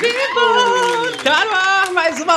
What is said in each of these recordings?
vivo!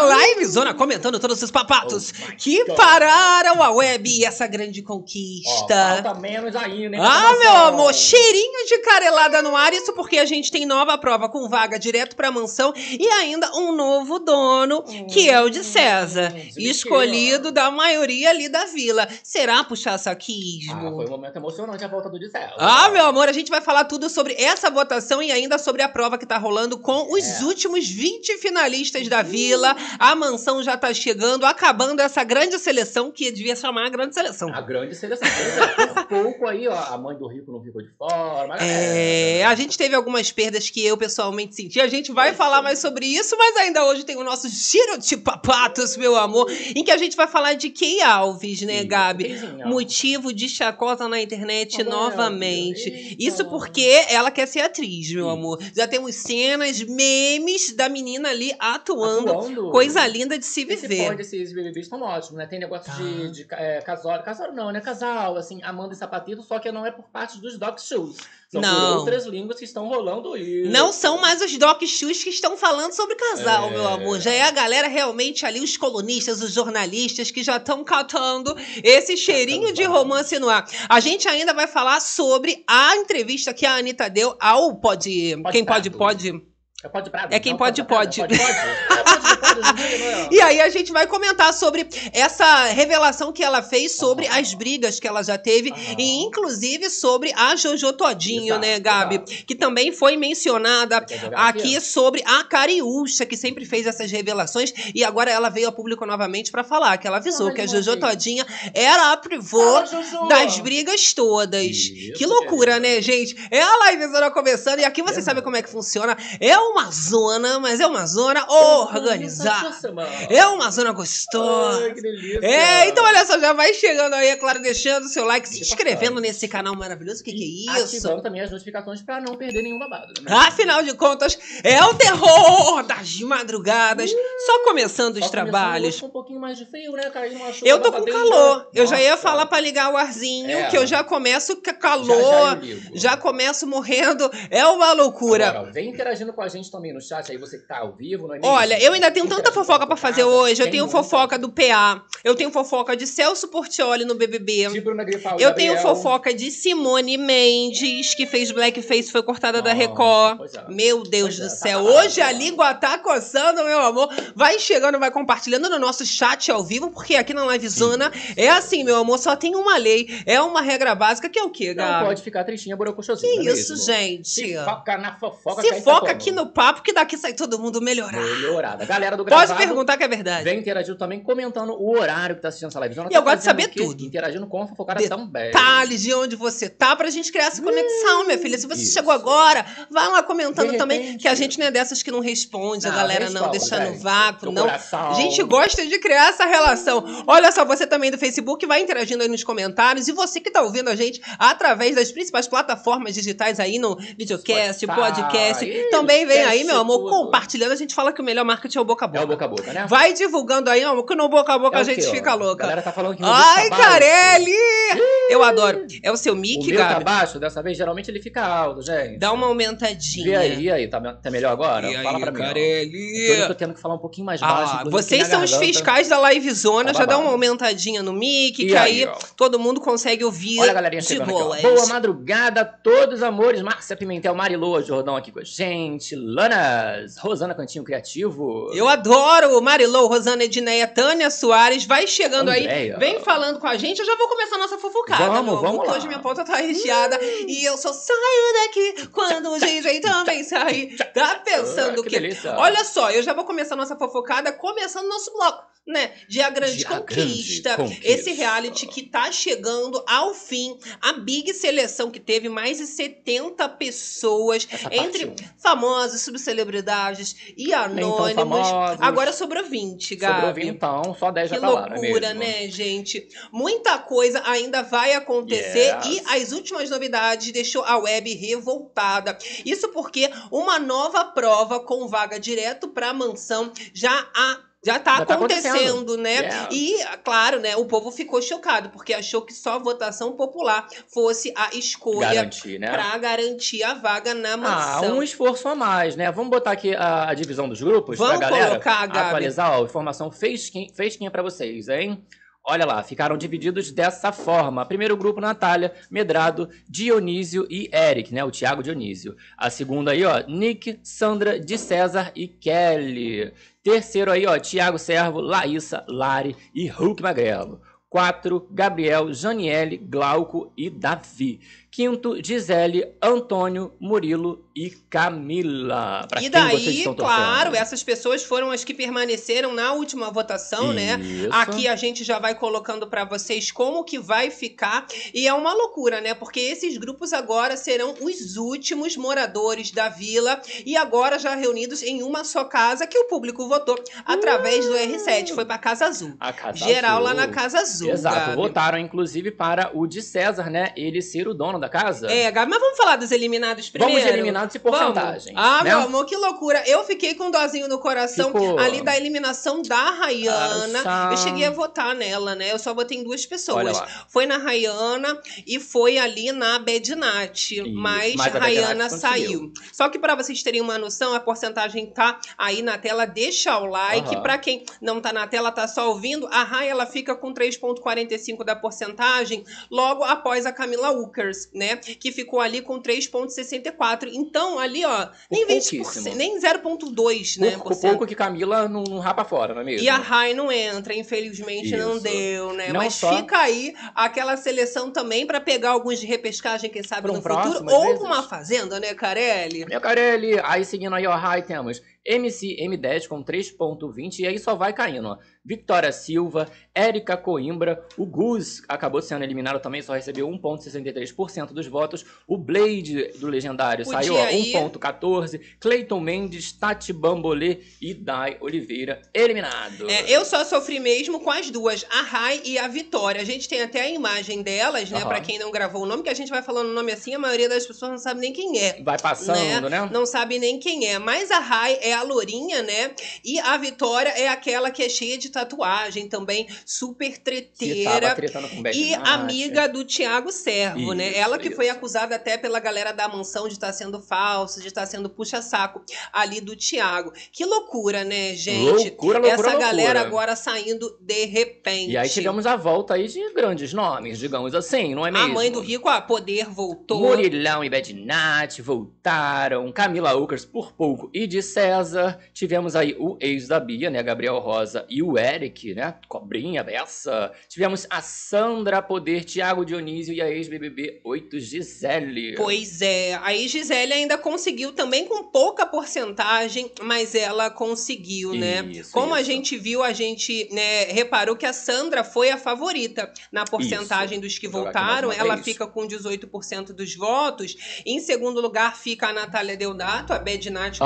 Live zona comentando todos os papatos que pararam a web e essa grande conquista. falta menos ainda, hein? Ah, meu amor, cheirinho de carelada no ar. Isso porque a gente tem nova prova com vaga direto pra mansão e ainda um novo dono, que é o de César, Hum, escolhido da maioria ali da vila. Será puxar Ah, saquismo? foi um momento emocionante a volta do Gisele. Ah, meu amor, a gente vai falar tudo sobre essa votação e ainda sobre a prova que tá rolando com os É. últimos 20 finalistas da vila. A mansão já tá chegando, acabando essa grande seleção que devia chamar a grande seleção. A grande seleção. É, Por pouco aí, ó, a mãe do rico não ficou de fora. Mas É, a gente teve algumas perdas que eu pessoalmente senti. A gente vai falar mais sobre isso, mas ainda hoje tem o nosso giro de papatos, meu amor, em que a gente vai falar de Key Alves, né, Gabi? Motivo de chacota na internet novamente. Isso porque ela quer ser atriz, meu amor. Já temos cenas, memes da menina ali atuando. Atuando. Coisa linda de se Esse viver. pode, esses BBBs estão ótimos, né? Tem negócio Tá. de, de é, casal, casal não, né? Casal, assim, Amanda e Sapatito, só que não é por parte dos Doc Shows. São Não. outras línguas que estão rolando isso. Não são mais os doc shoes que estão falando sobre casal, É. meu amor. Já é a galera realmente ali, os colunistas, os jornalistas que já estão catando esse cheirinho de romance no ar. A gente ainda vai falar sobre a entrevista que a Anitta deu ao Pode. Pode quem pode, pode. É pode Prado? É quem Não, pode, pode. Pode, pode. É, pode, não é? E aí a gente vai comentar sobre essa revelação que ela fez sobre as brigas que ela já teve Aham. e inclusive sobre a Jojo Todinho, Exato, né, Gabi? exato. Que também foi mencionada aqui sobre a Cariúcha, que sempre fez essas revelações e agora ela veio a público novamente pra falar que ela avisou Ai, que a Jojo. Todinha era a pivô das brigas todas. Isso, que loucura, querida. né, gente? É a livezona começando e aqui você É, sabe como é que funciona. É uma zona, mas é uma zona organizada. É uma zona gostosa. Ai, que delícia. É, então olha só, já vai chegando aí, é claro, deixando o seu like, se inscrevendo nesse canal maravilhoso. O que, que é isso? Ativando também as notificações pra não perder nenhum babado. Né? Afinal de contas, é o terror das madrugadas. Só começando os Só trabalhos. um pouquinho mais de frio, né, não achou Eu uma tô com calor. Eu já ia falar pra ligar o arzinho, É. que eu já começo com Já, calor. já, ligo. Já começo morrendo. É uma loucura. Agora, vem interagindo com a gente também no chat aí, você que tá ao vivo. No início, Olha, eu ainda tenho tanta fofoca com a pra fazer hoje. Eu tenho muita. fofoca do PA. Eu tenho fofoca de Celso Portioli no BBB. De Bruna Grifal Eu tenho fofoca de Simone Mendes, que fez blackface, foi cortada da Record. é. Meu Deus Pois do é, céu. tá Hoje a babado. língua tá coçando, meu amor. Vai chegando, vai compartilhando no nosso chat ao vivo, porque aqui na Live Zona é assim, meu amor, só tem uma lei, é uma regra básica, que é o quê, Não Gabi? pode ficar tristinha, borocochosinha. Que não é isso, mesmo? gente? Se foca na fofoca. Se tá foca aqui no papo, que daqui sai todo mundo melhorar. Melhorada. Galera do Pode gravado, perguntar que é verdade. Vem interagindo também, comentando o horário que tá assistindo essa live. E eu gosto de saber tudo. Interagindo com a fofocada Detalhes também. detalhes de onde você tá pra gente criar essa conexão, minha filha. Se você Isso. chegou agora, vai lá comentando também, que a gente não é dessas que não responde, a Não, galera não, responde, deixa no vácuo, não. coração. A gente gosta de criar essa relação. Olha só, você também do Facebook vai interagindo aí nos comentários e você que tá ouvindo a gente através das principais plataformas digitais aí no videocast, podcast, isso, também vem aí, cast, meu amor, tudo. compartilhando. A gente fala que o melhor marketing é o boca a É boca. o boca a boca, né? Vai divulgando aí, meu amor, que no boca a boca É a o gente quê, ó? fica A louca. galera tá falando que o Ai, tá. Carelli! Eu adoro. É o seu O mic, meu Gabi? tá baixo, dessa vez geralmente ele fica alto, gente. Dá uma aumentadinha. Vê aí, e aí, tá, tá melhor agora? E aí, Fala pra mim. ó. Carelli? Eu tô tendo que falar um pouquinho mais baixo. Ah, vocês são os garganta- fiscais da Live Zona, Tá já dá uma aumentadinha no mic, E que aí, aí, ó. todo mundo consegue ouvir Olha a galerinha de chegando ó. boas. Boa madrugada a todos, amores. Márcia Pimentel, Mariloa, Jordão aqui com a gente. Lanas, Rosana Cantinho Criativo. Eu adoro Marilou, Rosana Edneia, Tânia Soares, vai chegando aí, Andréia. vem falando com a gente, eu já vou começar a nossa fofocada, Vamos, vamos lá. hoje minha pauta tá recheada e eu só saio daqui quando o GG também sair. Tá pensando Ah, que delícia. Olha só, eu já vou começar a nossa fofocada começando nosso bloco, né? De A Grande, Conquista. Grande Conquista. Esse reality que tá chegando ao fim. A big seleção que teve mais de 70 pessoas, Essa entre parte famosos, subcelebridades e anônimos. famosos. Agora sobrou 20, Gabi. Sobrou vintão, só 10 Que já tá lá, não é loucura, mesmo? né, gente? Muita coisa ainda vai acontecer Yes. e as últimas novidades deixou a web revoltada. Isso porque uma nova prova com vaga direto para a mansão já há Já tá Já tá acontecendo, acontecendo. né? Yeah. E, claro, né, o povo ficou chocado, porque achou que só a votação popular fosse a escolha Garantir, né? pra garantir a vaga na Ah, mansão. um esforço a mais, né? Vamos botar aqui a, a divisão dos grupos Vamos pra galera colocar, Gabi. atualizar. Ó, informação fresquinha, fresquinha pra vocês, hein? Olha lá, ficaram divididos dessa forma. Primeiro grupo, Natália, Medrado, Dionísio e Eric, né? O Thiago Dionísio. A segunda aí, ó, Nick, Sandra, de César e Kelly. Terceiro aí, ó, Thiago Servo, Laísa, Lari e Hulk Magrelo. Quatro, Gabriel, Janiele, Glauco e Davi. Quinto, Gisele, Antônio, Murilo e Camila. Pra E daí, claro, essas pessoas foram as que permaneceram na última votação, né? Isso. Aqui a gente já vai colocando pra vocês como que vai ficar e é uma loucura, né? Porque esses grupos agora serão os últimos moradores da vila e agora já reunidos em uma só casa que o público votou através do R7, foi pra Casa Azul. A Casa Geral Azul. lá na Casa Azul. Exato, Gabi. votaram inclusive para o de César, né? Ele ser o dono da casa. É, Gabi, mas vamos falar dos eliminados primeiro? Vamos de eliminados e porcentagem. Vamos. Ah, né? meu amor, que loucura. Eu fiquei com um dozinho no coração Ficou. ali da eliminação da Rayana. Ah, eu cheguei a votar nela, né? Eu só votei em duas pessoas. Foi na Rayana e foi ali na Bednat. Mas, mas a Rayana saiu. Só que pra vocês terem uma noção, a porcentagem tá aí na tela. Deixa o like. Aham. Pra quem não tá na tela, tá só ouvindo, a Ray ela fica com 3,45 da porcentagem logo após a Camila Ukers, né? Que ficou ali com 3,64. Então, ali, ó, nem Por 20%, pouquíssimo. nem 0,2, né? Cento. pouco que Camila não, não rapa fora, não é mesmo? E a Rai não entra, infelizmente não Isso. deu, né? Não Mas só- fica aí aquela seleção também pra pegar alguns de repescagem, quem sabe, Pra um no futuro. próximo, Ou vezes. uma fazenda, né, Carelli? Meu Carelli, aí seguindo aí, ó, Rai, temos MC M10 com 3.20 e aí só vai caindo, ó. Victoria Silva, Érica Coimbra, o Gus acabou sendo eliminado também, só recebeu 1.63% dos votos. O Blade do Legendário Podia saiu, ó, ir. 1.14. Cleiton Mendes, Tati Bambolê e Dai Oliveira eliminado. É, eu só sofri mesmo com as duas, a Rai e a Vitória. A gente tem até a imagem delas, né? Aham. Pra quem não gravou o nome, que a gente vai falando o nome assim, a maioria das pessoas não sabe nem quem é. Vai passando, né? Não sabe nem quem é. Mas a Rai é a Lourinha, né? E a Vitória é aquela que é cheia de tatuagem também, super treteira. E amiga do Tiago Servo, né? Isso, Ela que foi isso. acusada até pela galera da mansão de estar sendo falsa, de estar sendo puxa-saco ali do Tiago. Que loucura, né, gente? Loucura, loucura, Essa loucura. galera agora saindo de repente. E aí tivemos a volta aí de grandes nomes, digamos assim, não é mesmo? A mãe do Rico, a Poder, voltou. Murilão e Bednat voltaram, Camila Ukers por pouco e de César. Tivemos aí o ex da Bia, né, Gabriel Rosa e o Eric, né, cobrinha dessa. Tivemos a Sandra Poder, Thiago Dionísio e a ex-BBB 8 Gisele. Pois é, aí Gisele ainda conseguiu também com pouca porcentagem, mas ela conseguiu, né? Isso, Como a isso. gente viu, a gente né, reparou que a Sandra foi a favorita na porcentagem dos que uma Ela fica com 18% dos votos. Em segundo lugar fica a Natália Deodato, a Bednat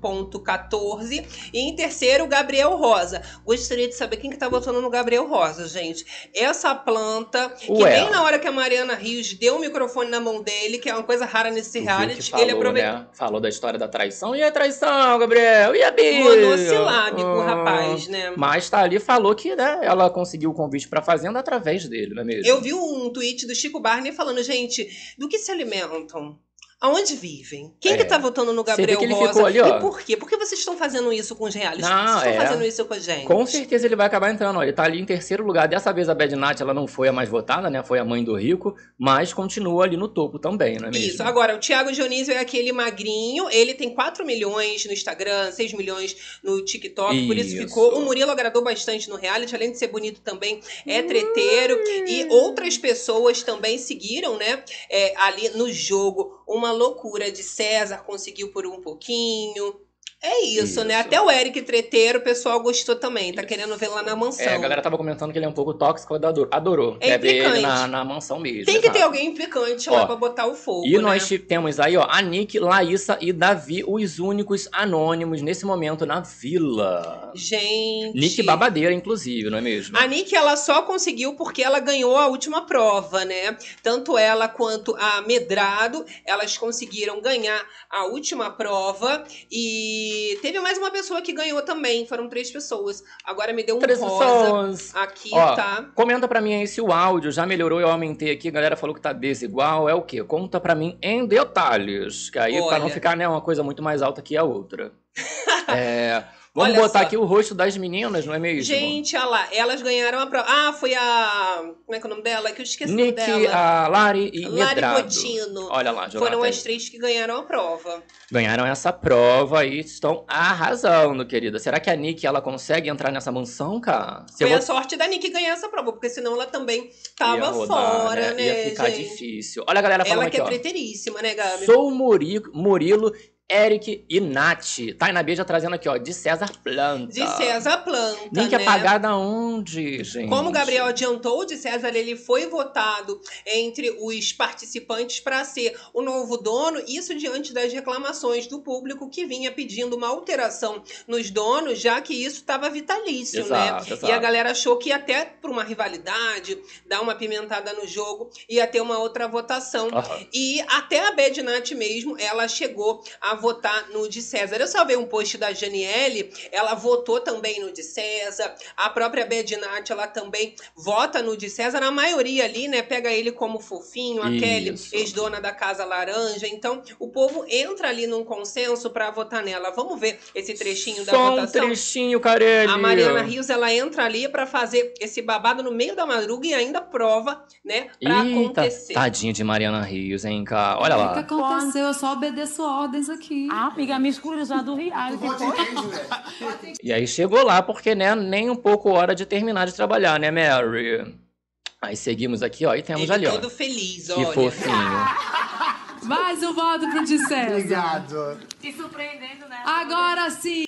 com Aham. 18,14. E em terceiro, Gabriel Rosa. Gostaria de saber quem que tá votando no Gabriel Rosa, gente. Essa planta, que Ué. nem na hora que a Mariana Rios deu o microfone na mão dele, que é uma coisa rara nesse reality, que falou, ele aproveitou. né? Falou da história da traição. E a traição, Gabriel? E a Bia? Monossilábico, o Ah, rapaz, né? Mas tá ali, falou que né, ela conseguiu o convite pra Fazenda através dele, não é mesmo? Eu vi um tweet do Chico Barney falando, gente, do que se alimentam? Aonde vivem? Quem É. que tá votando no Gabriel que ele Rosa? ficou ali, ó. E por quê? Por que vocês estão fazendo isso com os realities? Não, vocês estão é. fazendo isso com a gente? Com certeza ele vai acabar entrando. ó. Ele tá ali em terceiro lugar. Dessa vez a Bad Nat, ela não foi a mais votada, né? Foi a mãe do Rico, mas continua ali no topo também, não é mesmo? Isso, agora o Thiago Dionísio é aquele magrinho, ele tem 4 milhões no Instagram, 6 milhões no TikTok, por isso Isso. ficou. O Murilo agradou bastante no reality, além de ser bonito também, é treteiro. E outras pessoas também seguiram, né, é, ali no jogo. Uma loucura de César, conseguiu por um pouquinho. É isso, né? Isso. Até o Eric Treteiro, o pessoal gostou também, tá querendo ver lá na mansão. É, a galera tava comentando que ele é um pouco tóxico, adorou. adorou. É Quer ver ele implicante. na, na mansão mesmo. Tem que exato. ter alguém implicante lá Ó, pra botar o fogo. E né? nós temos aí, ó, a Nick, Laísa e Davi, os únicos anônimos nesse momento na vila. Gente. Nick babadeira, inclusive, não é mesmo? A Nick, ela só conseguiu porque ela ganhou a última prova, né? Tanto ela quanto a Medrado, elas conseguiram ganhar a última prova e E teve mais uma pessoa que ganhou também, foram três pessoas. Agora me deu um Três rosa. pessoas. Aqui Ó, tá. Comenta pra mim aí se o áudio já melhorou, eu aumentei aqui, a galera falou que tá desigual, é o quê? Conta pra mim em detalhes, que aí pra não Olha. ficar né, uma coisa muito mais alta que a outra. É, vamos Olha botar só. aqui o rosto das meninas, não é mesmo? Gente, olha lá, elas ganharam a prova. Ah, foi a. Como é que é o nome dela? Que eu esqueci Nick, dela. a Lari e Lari Medrado. Botino. Olha lá, Jonathan. Foram as três que ganharam a prova. Ganharam essa prova e estão arrasando, querida. Será que a Nick ela consegue entrar nessa mansão, cara? Se Foi vou- a sorte da Nick ganhar essa prova, porque senão ela também tava rodar, fora, né? Ia ficar gente? difícil. Olha a galera falando Ela que aqui, é ó. preteríssima, né, Gabi? Sou o Muri- Murilo, Eric e Nath. Taina Beija trazendo aqui, ó, de César Planta. De César Planta, Nick né? é pagada onde, gente? Como o Gabriel adiantou, o de César ele foi votado entre os participantes para ser o novo dono, isso diante das reclamações do público que vinha pedindo uma alteração nos donos, já que isso estava vitalício, Exato, né? exato. E a galera achou que até por uma rivalidade, dar uma pimentada no jogo, ia ter uma outra votação. Aham. E até a Bad Nath mesmo, ela chegou a votar no de César. Eu salvei um post da Janiele, ela votou também no de César. A própria Bad Nath, ela também vota no de César. A maioria ali, né, pega ele como fofinho, a Isso. Kelly, ex-dona da Casa Laranja. Então, o povo entra ali num consenso pra votar nela. Vamos ver esse trechinho da Só um votação? trechinho, Carelli. A Mariana Rios, ela entra ali pra fazer esse babado no meio da madruga e ainda prova, né, pra Eita, acontecer. tadinha de Mariana Rios, hein, cara? Olha O que lá. aconteceu? Eu só obedeço ordens aqui. Ah, amiga, me já do reality. E aí chegou lá, porque, né, nem um pouco hora de terminar de trabalhar, né, Mary? Aí seguimos aqui, ó, e temos Ele ali, ó. todo feliz, Que olha. fofinho. Mais um voto pro de César. Obrigado. Se surpreendendo, né? Agora sim.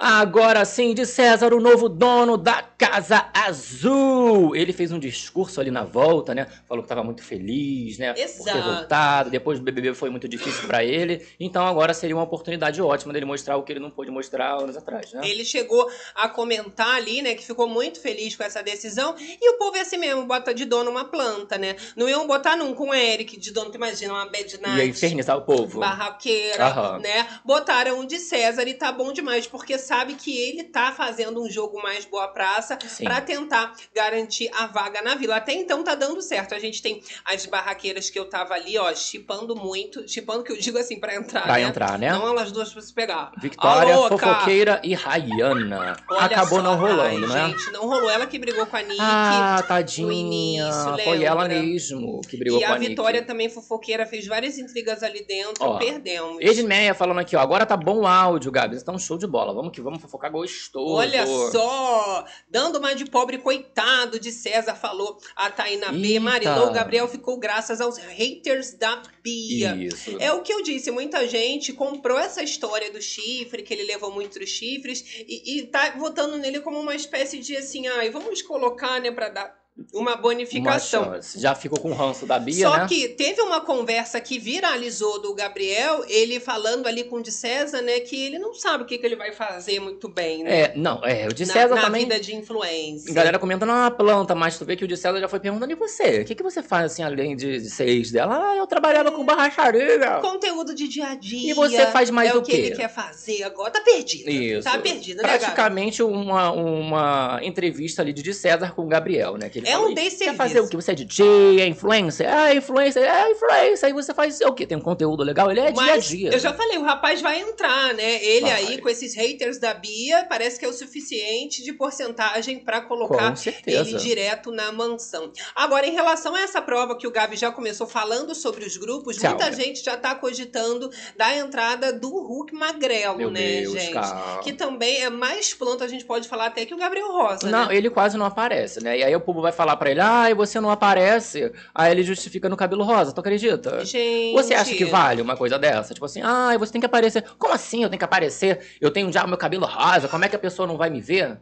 Agora sim, de César, o novo dono da Casa Azul. Ele fez um discurso ali na volta, né? Falou que estava muito feliz, né? Por ter Exato. voltado. Depois do BBB foi muito difícil para ele. Então agora seria uma oportunidade ótima dele mostrar o que ele não pôde mostrar anos atrás, né? Ele chegou a comentar ali, né, que ficou muito feliz com essa decisão. E o povo é assim mesmo, bota de dono uma planta, né? Não iam botar nunca um Eric de dono, tu imagina, uma Bad Night, infernizar o povo. barraqueira, Aham. né? Botaram um de César e tá bom demais, porque sabe que ele tá fazendo um jogo mais boa praça pra tentar garantir a vaga na vila. Até então tá dando certo. A gente tem as barraqueiras que eu tava ali, ó, chipando muito. Chipando que eu digo assim, pra entrar, Pra né? entrar, né? Não elas duas pra se pegar. Vitória? Fofoqueira e Rayana. Olha Acabou só, não rolando, ai, né? Gente, não rolou. Ela que brigou com a Nick. Ah, no tadinha. início, Foi ela mesmo que brigou e com a, a Vitória Nick. também fofoqueira fez várias intrigas ali dentro. Ó, perdemos. Edmeia falando aqui, ó. Agora tá bom o áudio, Gabi. Então, show de bola. Vamos que vamos fofocar gostoso. Olha só, dando uma de pobre coitado de César, falou a Taina B. Marilou Gabriel ficou graças aos haters da Bia. Isso. É o que eu disse, muita gente comprou essa história do chifre, que ele levou muitos chifres, e, e tá votando nele como uma espécie de assim, ai, vamos colocar, né, pra dar uma Uma bonificação. chance. Já ficou com o ranço da Bia, Só né? que teve uma conversa que viralizou do Gabriel, ele falando ali com o de César, né, que ele não sabe o que, que ele vai fazer muito bem, né? É, não, é, o de na, César na também. vida de influência. Galera comentando uma planta, mas tu vê que o de César já foi perguntando e você? O que, que você faz assim, além de, de ser ex dela? Ah, eu trabalhava com barracharia. Conteúdo de dia a dia. E você faz mais é o o que quê? ele quer fazer agora. Tá perdido. Isso. Tá perdido, né? Praticamente uma, uma entrevista ali de de César com o Gabriel, né? Que ele É um "E desserviço. Quer fazer o que? Você é DJ, é influencer? É influencer, é influencer. Aí você faz o quê? Tem um conteúdo legal? Ele é dia a Mas dia. eu já falei, o rapaz vai entrar, né? Ele Vai. aí, com esses haters da Bia, parece que é o suficiente de porcentagem pra colocar ele direto na mansão. Agora, em relação a essa prova que o Gabi já começou falando sobre os grupos, Tchau, muita Gabi. gente já tá cogitando da entrada do Hulk Magrelo, Meu né, Deus, gente? cara. Que também é mais planta, a gente pode falar até que o Gabriel Rosa, Não, né? ele quase não aparece, né? E aí o povo vai falar pra ele, ah, você não aparece. Aí ele justifica no cabelo rosa, tu acredita? Gente. Você acha que vale uma coisa dessa? Tipo assim, ah, você tem que aparecer. Como assim eu tenho que aparecer? Eu tenho já o meu cabelo rosa, como é que a pessoa não vai me ver?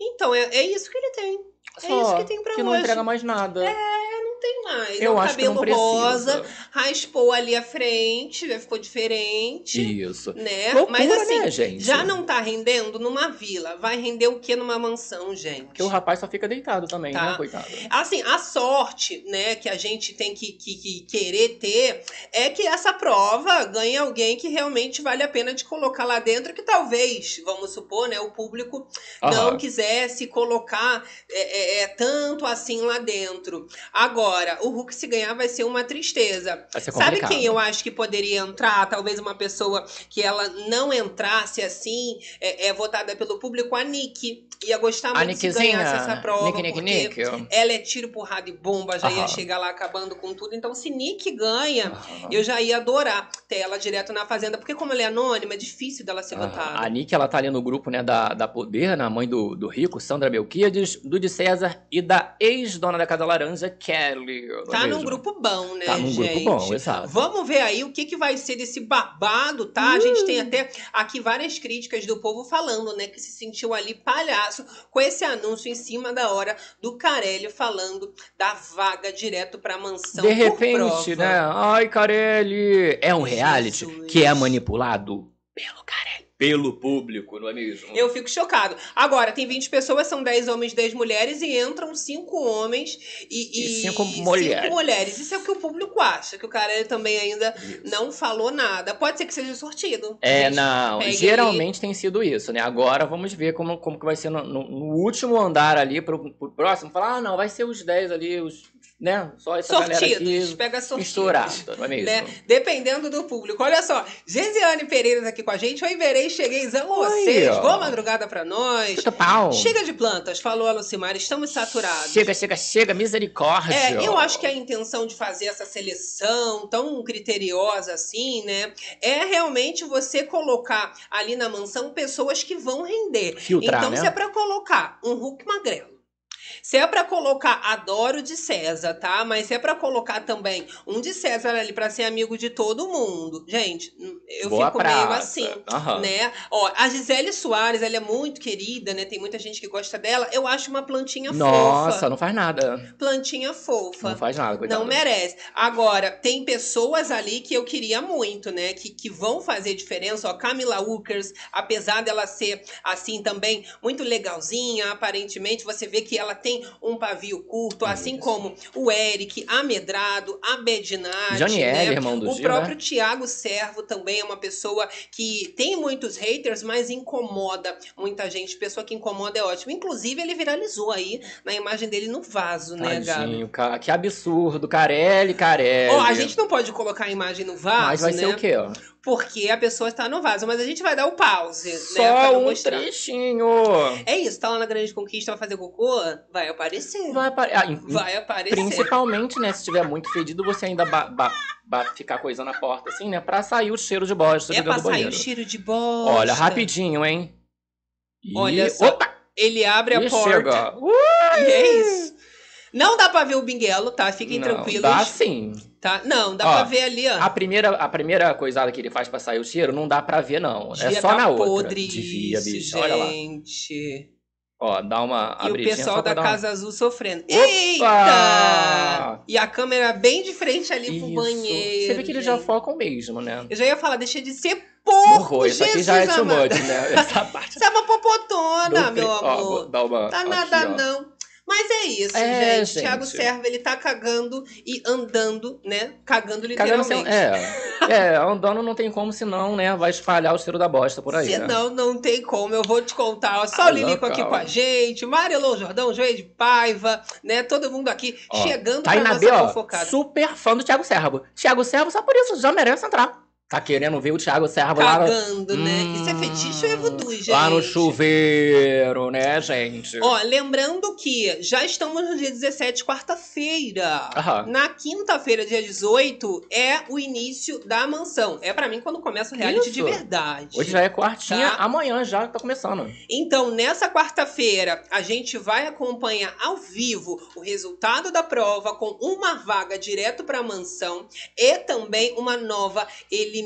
Então, é, é isso que ele tem. É Só isso que tem pra que não hoje. entrega mais nada. É, não tem mais. Eu é um acho que não cabelo precisa. rosa, raspou ali a frente, já ficou diferente. Isso. Né? Loucura, Mas assim, né, gente? já não tá rendendo numa vila. Vai render o que numa mansão, gente? Porque o rapaz só fica deitado também, Tá. né, coitado? Assim, a sorte, né, que a gente tem que, que- que querer ter é que essa prova ganhe alguém que realmente vale a pena de colocar lá dentro, que talvez, vamos supor, né, o público não Aham. quisesse colocar é, é, é, tanto assim lá dentro. Agora, o Hulk se ganhar vai ser uma tristeza. Ser Sabe quem eu acho que poderia entrar? Talvez uma pessoa que ela não entrasse assim, é, é votada pelo público, a Nick. Ia gostar muito se ganhasse essa prova. Nick, Nick, porque Nick. ela é tiro, porrada e bomba, já ia chegar lá acabando com tudo. Então, se Nick ganha, Aham. eu já ia adorar ter ela direto na fazenda. Porque como ela é anônima, é difícil dela ser Aham. votada. A Nick, ela tá ali no grupo, né, da, da Poder, na mãe do, do Rico, Sandra Melquiades, do de César e da ex-dona da Casa Laranja, Kelly. Tá num mesmo? grupo bom, né, Tá num gente? grupo bom, exato. Vamos ver aí o que, que vai ser desse babado, tá? A Uh! gente tem até aqui várias críticas do povo falando, né, que se sentiu ali palhaço com esse anúncio em cima da hora do Carelli falando da vaga direto pra mansão. De repente, né? Ai, Carelli! É um reality Jesus. que é manipulado pelo Carelli. Pelo público, não é mesmo? Eu fico chocado. Agora, tem 20 pessoas, são 10 homens, 10 mulheres, e entram 5 homens e, E cinco mulheres. cinco mulheres. Isso é o que o público acha, que o cara também ainda Isso. não falou nada. Pode ser que seja sortido. É, não. Geralmente tem sido isso, né? Agora vamos ver como, como que vai ser no, no- no último andar ali pro, pro próximo. Falar, ah, não, vai ser os 10 ali, os, né? Só essa galera Sortidos, aqui pega sortidos. misturada, não é mesmo? Né? Dependendo do público. Olha só, Gesiane Pereira tá aqui com a gente. Oi, verei, cheguei, amo vocês. ó. Boa madrugada pra nós. Chuta pau. Chega de plantas, falou a Lucimar, estamos saturados. Chega, chega, chega, misericórdia. É, eu acho que a intenção de fazer essa seleção tão criteriosa assim, né, é realmente você colocar ali na mansão pessoas que vão render. Filtrar, então, né? se é pra colocar um Hulk magrelo, se é pra colocar Adoro de César, tá? Mas se é pra colocar também um de César ali pra ser amigo de todo mundo, gente, eu Boa fico meio praça. assim Aham. né? Ó, a Gisele Soares, ela é muito querida, né? Tem muita gente que gosta dela. Eu acho uma plantinha Nossa, fofa. não faz nada. Plantinha fofa. Não faz nada, coitado. Não merece. Agora, tem pessoas ali que eu queria muito, né? Que, que vão fazer diferença. Ó, Camila Ukers, apesar dela ser, assim, também muito legalzinha, aparentemente, você vê que ela tem um pavio curto, assim como o Eric, a Medrado, a Janiele, né? irmão do O Gil, próprio né? Tiago Servo também é uma pessoa que tem muitos haters, mas incomoda muita gente. Pessoa que incomoda é ótimo. Inclusive, ele viralizou aí na imagem dele no vaso, né, Gabi? Que absurdo. Carelli, Carelli. Ó, a gente não pode colocar a imagem no vaso, Mas vai né? ser o quê, ó? Porque a pessoa está no vaso. Mas a gente vai dar o pause, né? Só Pra um mostrar. trechinho. É isso, tá lá na Grande Conquista, vai fazer cocô? Vai aparecer. Vai, apare- ah, Vai aparecer. Principalmente, né? Se estiver muito fedido, você ainda ba- ba- ba- ficar coisa na porta, assim, né? Pra sair o cheiro de bosta É pra sair o banheiro. cheiro de bosta. Olha, rapidinho, hein? E... Olha só. Opa! Ele abre a E porta. chega. E é isso. Não dá pra ver o binguelo, tá? Fiquem não, tranquilos. Dá sim. Tá? Não, dá Ó, pra ver ali, ó. A primeira, a primeira coisada que ele faz pra sair o cheiro, não dá pra ver, não. é Devia só tá na outra. podre Devia, isso, bicho. Olha lá. gente. Ó, dá uma E o pessoal da uma- Casa Azul sofrendo. Opa! Eita! E a câmera bem de frente ali pro Isso. banheiro. Você vê que eles já focam mesmo, né? Eu já ia falar, deixa de ser porco, vou, isso aqui Jesus já é too much, né? Essa parte. Você é uma popotona, meu cri- Ó, amor. dar uma Tá aqui, nada ó. não. Mas é isso, É, gente. gente. Thiago Serva, ele tá cagando e andando, né? Cagando Cagando sem- literalmente. É, é, andando não tem como, senão, né, vai espalhar o cheiro da bosta por aí, né? Senão, não tem como. Eu vou te contar. Só Ah, o Lilico aqui com a gente, Marilô Jordão, Joey de Paiva, né? Todo mundo aqui Ó, chegando Tá aí pra na nossa B, ó, super fã do Thiago Servo. Thiago Servo, só por isso, já merece entrar. Tá querendo ver o Thiago Servo lá, no- Cagando, né? Hum, Isso é fetiche ou é voodoo, gente? lá no chuveiro, né, gente? Ó, lembrando que já estamos no dia 17, quarta-feira. Aham. Na quinta-feira, dia 18, é o início da mansão. É pra mim quando começa o reality Isso. de verdade. Hoje já é quartinha, Tá. amanhã já tá começando. Então, nessa quarta-feira, a gente vai acompanhar ao vivo o resultado da prova com uma vaga direto para a mansão e também uma nova eliminação,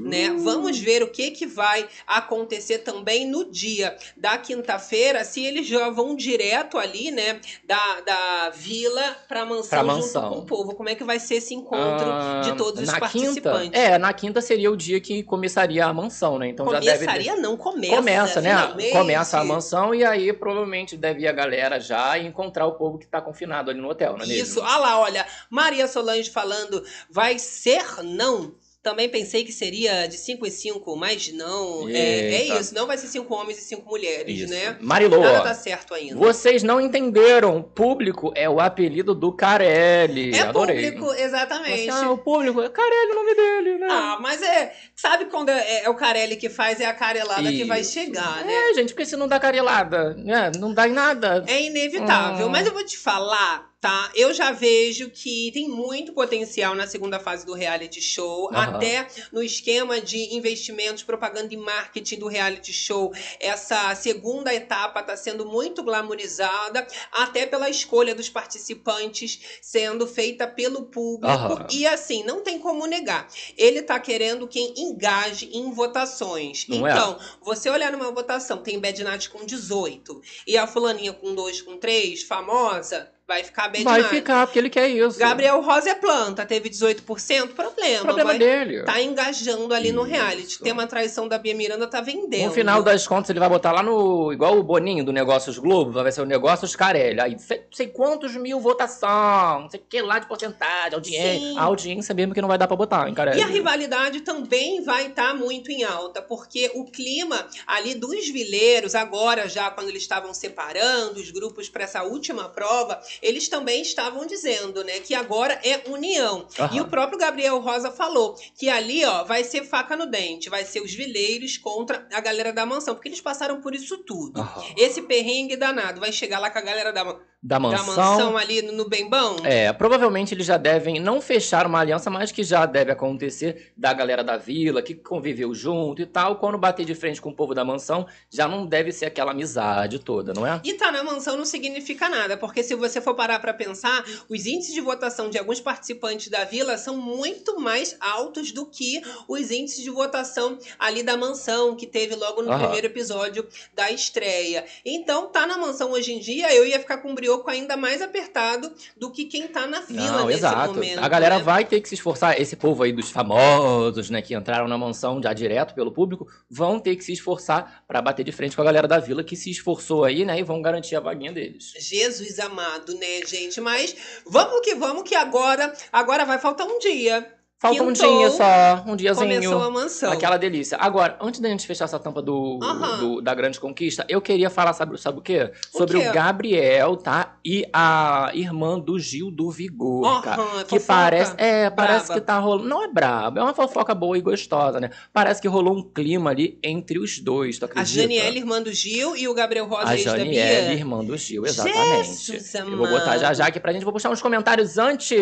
né? Vamos ver o que que vai acontecer também no dia da quinta-feira, se eles já vão direto ali, né, da, da vila pra mansão, Pra junto mansão. com o povo. Como é que vai ser esse encontro Ah, de todos os participantes? Quinta, é, na quinta seria o dia que começaria a mansão, né? Então já deve Começaria não, começa. Começa, né? finalmente. Começa a mansão e aí provavelmente deve ir a galera já encontrar o povo que tá confinado ali no hotel, não é mesmo? Isso, ah lá, olha, Maria Solange falando, vai ser não. Também pensei que seria de 5 e 5, mas não. É, é isso, não vai ser cinco homens e cinco mulheres, Isso. né? Marilô, Nada tá certo ainda. vocês não entenderam. Público é o apelido do Carelli. É Adorei. público, exatamente. Você, ah, o público é Carelli o nome dele, né? Ah, mas é. Sabe quando é, é o Carelli que faz, é a carelada que vai Isso. chegar, né? É, gente, porque se não dá carelada, né? Não dá em nada. É inevitável. Hum. Mas eu vou te falar, tá? Eu já vejo que tem muito potencial na segunda fase do reality show, Aham. até no esquema de investimentos, propaganda e marketing do reality show. Essa segunda etapa está sendo muito glamorizada, até pela escolha dos participantes sendo feita pelo público. Aham. E assim, não tem como negar. Ele tá querendo quem engaje em votações. Não é? então, você olhar numa votação, tem Bad Night com 18 e a fulaninha com 2, com 3, famosa, vai ficar Bad Vai Night. ficar, porque ele quer isso. Gabriel Rosa é planta, teve 18%, problema. Problema vai dele. tá engajando ali no Isso. reality. Tem uma traição da Bia Miranda, tá vendendo. No final das contas, ele vai botar lá no. Igual o Boninho do Negócios Globo, vai ser o Negócios Carelli. Aí, sei, sei quantos mil votação, não sei o que lá de porcentagem, audiência. Sim. A audiência mesmo que não vai dar pra botar, hein, Carelli? E a rivalidade também vai estar muito em alta, porque o clima ali dos vileiros, agora já quando eles estavam separando os grupos para essa última prova, eles também estavam dizendo, né, que agora é união. Aham. E o próprio Gabriel Rosa falou que ali, ó, vai ser faca no dente, vai ser os vileiros contra a galera da mansão, porque eles passaram por isso tudo. Aham. Esse perrengue danado vai chegar lá com a galera da, ma- Da da mansão. mansão ali no, Bembão? É, provavelmente eles já devem não fechar uma aliança, mas que já deve acontecer da galera da vila, que conviveu junto e tal. Quando bater de frente com o povo da mansão, já não deve ser aquela amizade toda, não é? E tá na mansão não significa nada, porque se você for parar pra pensar, os índices de votação de alguns participantes da vila são muito mais altos do que os índices de votação ali da mansão, que teve logo no Aham. primeiro episódio da estreia. Então, tá na mansão hoje em dia, eu ia ficar com o brioco ainda mais apertado do que quem tá na vila Não, nesse exato. momento. a galera né? vai ter que se esforçar. Esse povo aí dos famosos, né, que entraram na mansão já direto pelo público, vão ter que se esforçar pra bater de frente com a galera da vila que se esforçou aí, né, e vão garantir a vaguinha deles. Jesus amado, né, gente? Mas vamos que vamos, que agora, agora vai faltar um dia. Falta um Quintou, dia só, um diazinho. Começou a mansão. Aquela delícia. Agora, antes da gente fechar essa tampa do, Aham. do- da grande conquista, eu queria falar, sabe, sabe o quê? Sobre quê? o Gabriel, tá? E a irmã do Gil do Vigor, cara. Aham, Que parece. É, parece braba. que tá rolando. Não é brabo, é uma fofoca boa e gostosa, né? Parece que rolou um clima ali entre os dois, tu A acredita? Janiele, irmã do Gil, e o Gabriel Rosa, A ex da Bia. irmã do Gil, exatamente. Jesus eu vou botar já já aqui pra gente. Vou puxar uns comentários antes.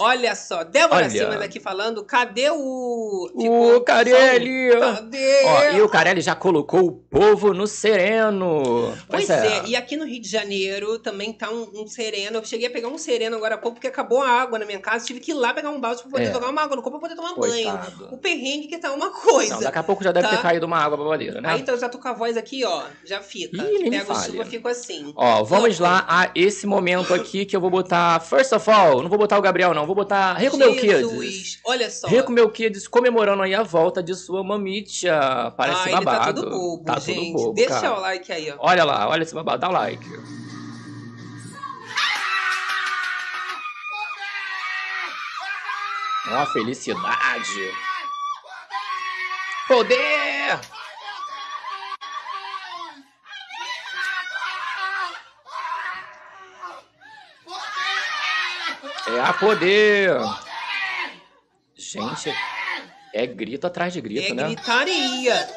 Olha só, Débora Olha. Simas aqui falando, cadê o... O Carelli! Cadê? Ó, e o Carelli já colocou o povo no sereno. Pois é. e aqui no Rio de Janeiro também tá um, um sereno. Eu cheguei a pegar um sereno agora há pouco, porque acabou a água na minha casa. Tive que ir lá pegar um balde pra poder É. jogar uma água no corpo pra poder tomar banho. Coitado. O perrengue que tá uma coisa. Não, daqui a pouco já deve Tá. ter caído uma água babadeira, né? Aí então eu já tô com a voz aqui, ó. Já fica. Ih, Pego fale. chuva, fico assim. Ó, vamos lá a esse momento aqui que eu vou botar. First of all, não vou botar o Gabriel, não. Vou botar Rico Meu Kids. Jesus, olha só. Rico Meu Kids comemorando aí a volta de sua mamitia. Parece ah, ele tá babado. tudo bobo, Tá gente. tudo bobo, Deixa cara. o like aí, ó. Olha lá, olha esse babado. Dá o like. Ó, felicidade. Poder! É a poder! Gente, é grito atrás de grito, é né? gritaria.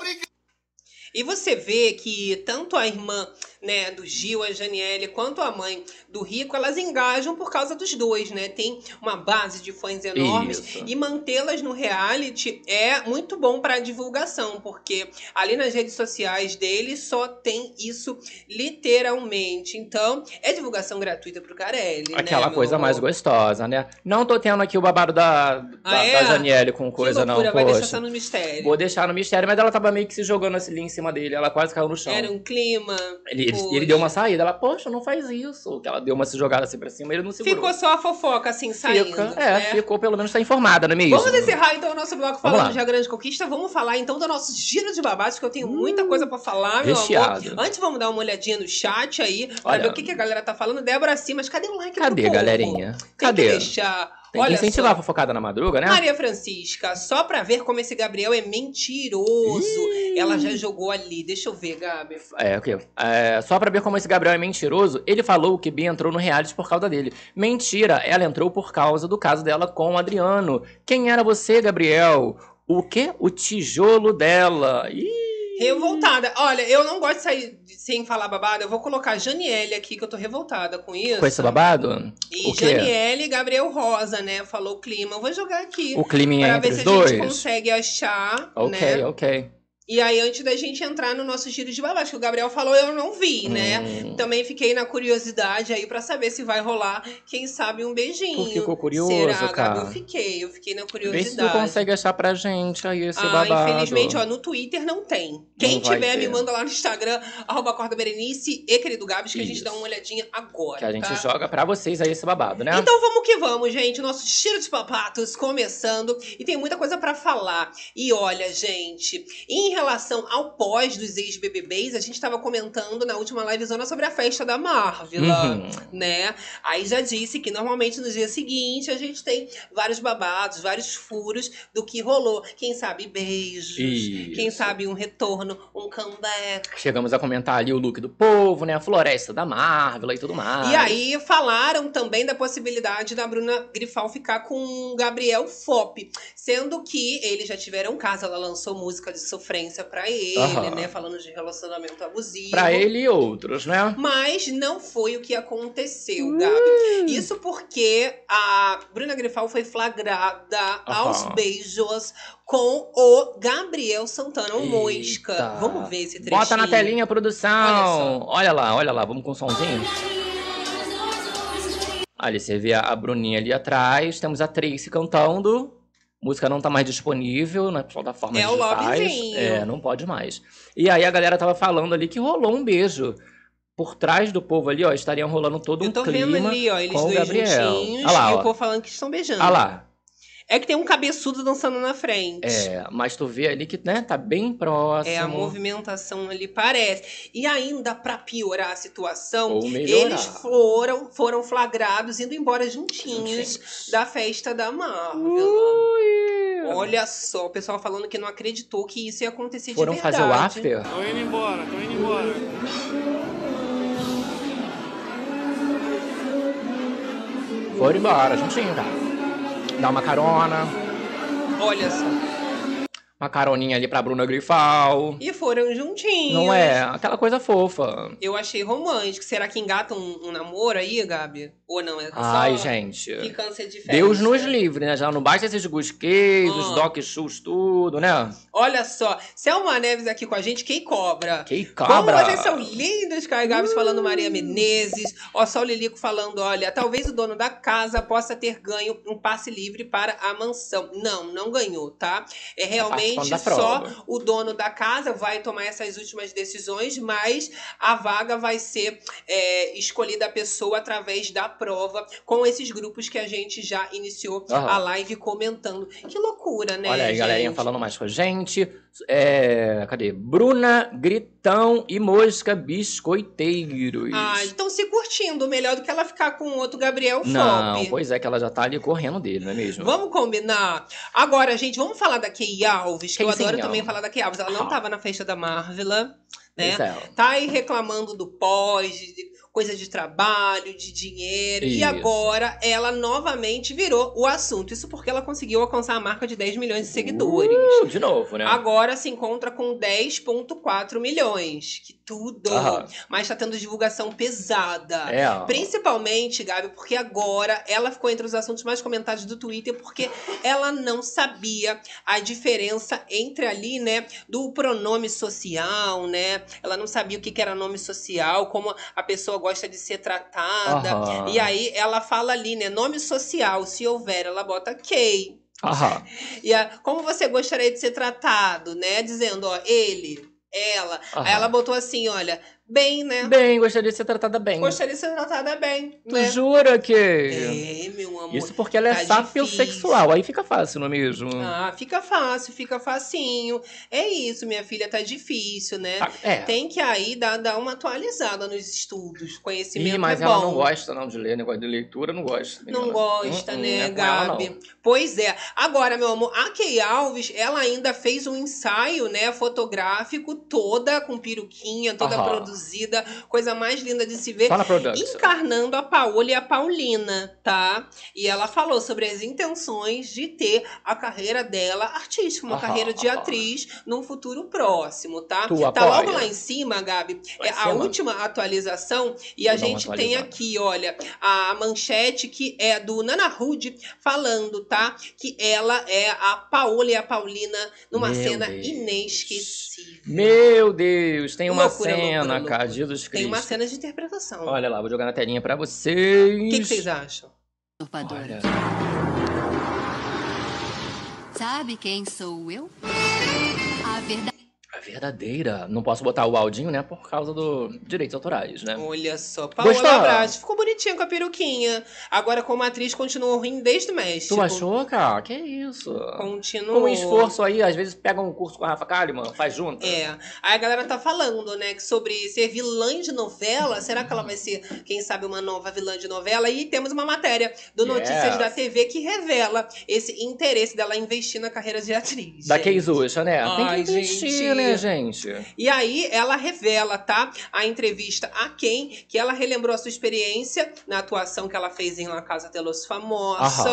E você vê que tanto a irmã né, do Gil, a Janiele, quanto a mãe do Rico, elas engajam por causa dos dois, né? Tem uma base de fãs enormes Isso. e mantê-las no reality é muito bom para divulgação, porque ali nas redes sociais deles só tem isso literalmente. Então, é divulgação gratuita pro Carelli, né, Aquela meu coisa mais gostosa, né? Não tô tendo aqui o babado da, da, Ah, é? da Janiele com coisa, não, vai deixar poxa. só no mistério. Vou deixar no mistério, mas ela tava meio que se jogando assim ali em cima dele. Ela quase caiu no chão. Era um clima. Ele, ele, Poxa. ele deu uma saída. Ela, poxa, não faz isso. Que ela deu uma se jogada assim pra cima ele não segurou. Ficou só a fofoca, assim, saindo. Fica- é, né? ficou pelo menos tá informada, não é mesmo? Vamos encerrar então o nosso bloco Vamos falando lá. de A Grande Conquista. Vamos falar então do nosso giro de babados, que eu tenho muita coisa pra falar, meu recheado. amor. Antes, vamos dar uma olhadinha no chat aí, pra Olha. ver o que, que a galera tá falando. Débora Simas, cadê o like Cadê, galerinha? Tem Cadê? que deixar. Tem que Olha incentivar a só. fofocada na madruga, né? Maria Francisca, só pra ver como esse Gabriel é mentiroso. Ela já jogou ali. Deixa eu ver, Gabi. É, ok. É, só pra ver como esse Gabriel é mentiroso, ele falou que Bia entrou no reality por causa dele. Mentira, ela entrou por causa do caso dela com o Adriano. Quem era você, Gabriel? O quê? O tijolo dela. Ih, Revoltada. Olha, eu não gosto de sair sem falar babado. Eu vou colocar a Janiele aqui, que eu tô revoltada com isso. com esse babado? E O quê? Janiele e Gabriel Rosa, né? Falou o clima. Eu vou jogar aqui. O clima Pra entre ver os se a gente dois? consegue achar, Ok, né? ok. E aí, antes da gente entrar no nosso giro de babás, que o Gabriel falou, eu não vi, né? Hum. Também fiquei na curiosidade aí pra saber se vai rolar, quem sabe, um beijinho. Tu ficou curioso, Será, cara? Gabi? Eu fiquei, eu fiquei na Vê se curiosidade. tu consegue achar pra gente aí esse ah, babado. infelizmente, ó, no Twitter não tem. Quem Não tiver, me manda lá no Instagram, arroba Acorda Berenice e querido Gabs, que a gente Isso. dá uma olhadinha agora. Que a gente tá? joga pra vocês aí esse babado, né? Então vamos que vamos, gente. Nosso Cheiro de Papatos começando. E tem muita coisa pra falar. E olha, gente, em relação ao pós dos ex-BBBs, a gente tava comentando na última livezona sobre a festa da Marvel, Uhum. né? Aí já disse que normalmente no dia seguinte a gente tem vários babados, vários furos do que rolou. Quem sabe beijos, Isso. quem sabe um retorno, um comeback. Chegamos a comentar ali o look do povo, né? A floresta da Marvel e tudo mais. E aí falaram também da possibilidade da Bruna Grifal ficar com o Gabriel Fop, sendo que eles já tiveram caso, ela lançou música de sofrência pra ele, Aham. né, falando de relacionamento abusivo. Pra ele e outros, né? Mas não foi o que aconteceu. Gabi. Isso porque a Bruna Grifal foi flagrada aos Aham. beijos com o Gabriel Santana, o. Mosca. Vamos ver esse trechinho. Bota na telinha, produção. Olha Olha, lá, olha lá. Vamos com um somzinho? Ali você vê a a Bruninha ali atrás. Temos a Tracy cantando. Música não tá mais disponível nas plataformas É o digitais. lovezinho. É, não pode mais. E aí a galera tava falando ali que rolou um beijo. Por trás do povo ali, ó, estariam rolando todo um Eu tô clima. vendo ali, ó, eles o dois Gabriel. juntinhos Olha lá, e ó. o povo falando que estão beijando. Ah lá. É que tem um cabeçudo dançando na frente. É, mas tu vê ali que, né, tá bem próximo. É, a movimentação ali parece. E ainda pra piorar a situação, Ou melhorar. eles foram, foram flagrados indo embora juntinhos da festa da Marvel. Ui. Olha só, o pessoal falando que não acreditou que isso ia acontecer Foram de verdade. fazer o after? Tô indo embora, tô indo embora. Foram embora, juntinho, cara. Dá uma carona. Olha só. Uma caroninha ali pra Bruna Grifal. E foram juntinhos. Não é? Aquela coisa fofa. Eu achei romântico. Será que engata um, um namoro aí, Gabi? Ou não? É Ai, gente. De. Deus nos livre, né? Já não basta esses gusquês, Ah. os doc shoes, tudo, né? Olha só, Selma Neves aqui com a gente, quem cobra? Que Como cabra. vocês são lindos, Caio Gabs falando Maria Menezes. Ó, só o Lilico falando, olha, talvez o dono da casa possa ter ganho um passe livre para a mansão. Não, não ganhou, tá? É realmente participando da só o dono da casa vai tomar essas últimas decisões, mas a vaga vai ser é, escolhida a pessoa através da prova com esses grupos que a gente já iniciou Aham. a live comentando. Que loucura, né? Olha aí, galerinha gente? falando mais com a gente. É, cadê? Bruna, Gritão e Mosca Biscoiteiros. Ah, estão se curtindo. Melhor do que ela ficar com o outro Gabriel não, Fop. pois é que ela já tá ali correndo dele, não é mesmo? Vamos combinar? Agora, gente, vamos falar da Key Alves, que eu Keyzinha. adoro também falar da Key Alves. Ela não Ah. tava na festa da Marvel, né? É. Tá aí reclamando do pós, de- coisa de trabalho, de dinheiro. E Isso. agora ela novamente virou o assunto. Isso porque ela conseguiu alcançar a marca de 10 milhões de seguidores. Uh, de novo, né? Agora se encontra com 10,4 milhões. Que tudo! Aham. Mas tá tendo divulgação pesada. É. Principalmente, Gabi, porque agora ela ficou entre os assuntos mais comentados do Twitter, porque ela não sabia a diferença entre ali, né, do pronome social, né? Ela não sabia o que que era nome social, como a pessoa gosta de ser tratada. Aham. E aí ela fala ali, né, nome social, se houver, ela bota K. Aham. E a, como você gostaria de ser tratado, né? Dizendo, ó, ele, ela. Aí Aham. ela botou assim, olha, bem, né? Bem, gostaria de ser tratada bem. Gostaria de ser tratada bem. Tu né? jura que. É, meu amor. Isso porque ela é tá sapiosexual. Aí fica fácil, não é mesmo? Ah, fica fácil, fica facinho. É isso, minha filha, tá difícil, né? Ah, é. Tem que aí dar, dar uma atualizada nos estudos. Conhecimento Ih, mas é ela bom. não gosta não de ler, negócio de leitura, não gosta. Não menina. gosta, Hum, hum, né, não é ela, Gabi? não. Pois é. Agora, meu amor, a Kay Alves, ela ainda fez um ensaio, né, fotográfico, toda com peruquinha, toda Aham. Produzida, coisa mais linda de se ver. Production. Encarnando a Paola e a Paulina, tá? E ela falou sobre as intenções de ter a carreira dela artística, uma Aham, carreira de aham. atriz num futuro próximo, tá? Tu tá apoia? logo lá em cima, Gabi, é a cima? última atualização e a Vou uma gente tem aqui, olha, a manchete que é do Nana Hood falando, tá? Que ela é a Paola e a Paulina numa Meu cena Deus. inesquecível. Meu Deus, tem uma Loucura, cena, loucura, Tem uma cena de interpretação. Olha lá, vou jogar na telinha pra vocês. O que, que vocês acham? Olha. Sabe quem sou eu? A. A verdadeira. Não posso botar o áudinho, né? Por causa dos direitos autorais, né? Olha só, Paola Gostou? Braz ficou bonitinha com a peruquinha. Agora, como atriz, continuou ruim desde o México. Tu achou, cara? Que isso? Continuou. Com um esforço aí, às vezes pega um curso com a Rafa Kalimann, faz junto. É. Aí a galera tá falando, né, que sobre ser vilã de novela. Será que ela vai ser, quem sabe, uma nova vilã de novela? E temos uma matéria do Notícias Yes. da TV que revela esse interesse dela investir na carreira de atriz. Da gente. Keizucha, né? Ai, Tem que investir, gente. Né, gente? E aí ela revela, tá? A entrevista a quem que ela relembrou a sua experiência na atuação que ela fez em La Casa de los Famosos.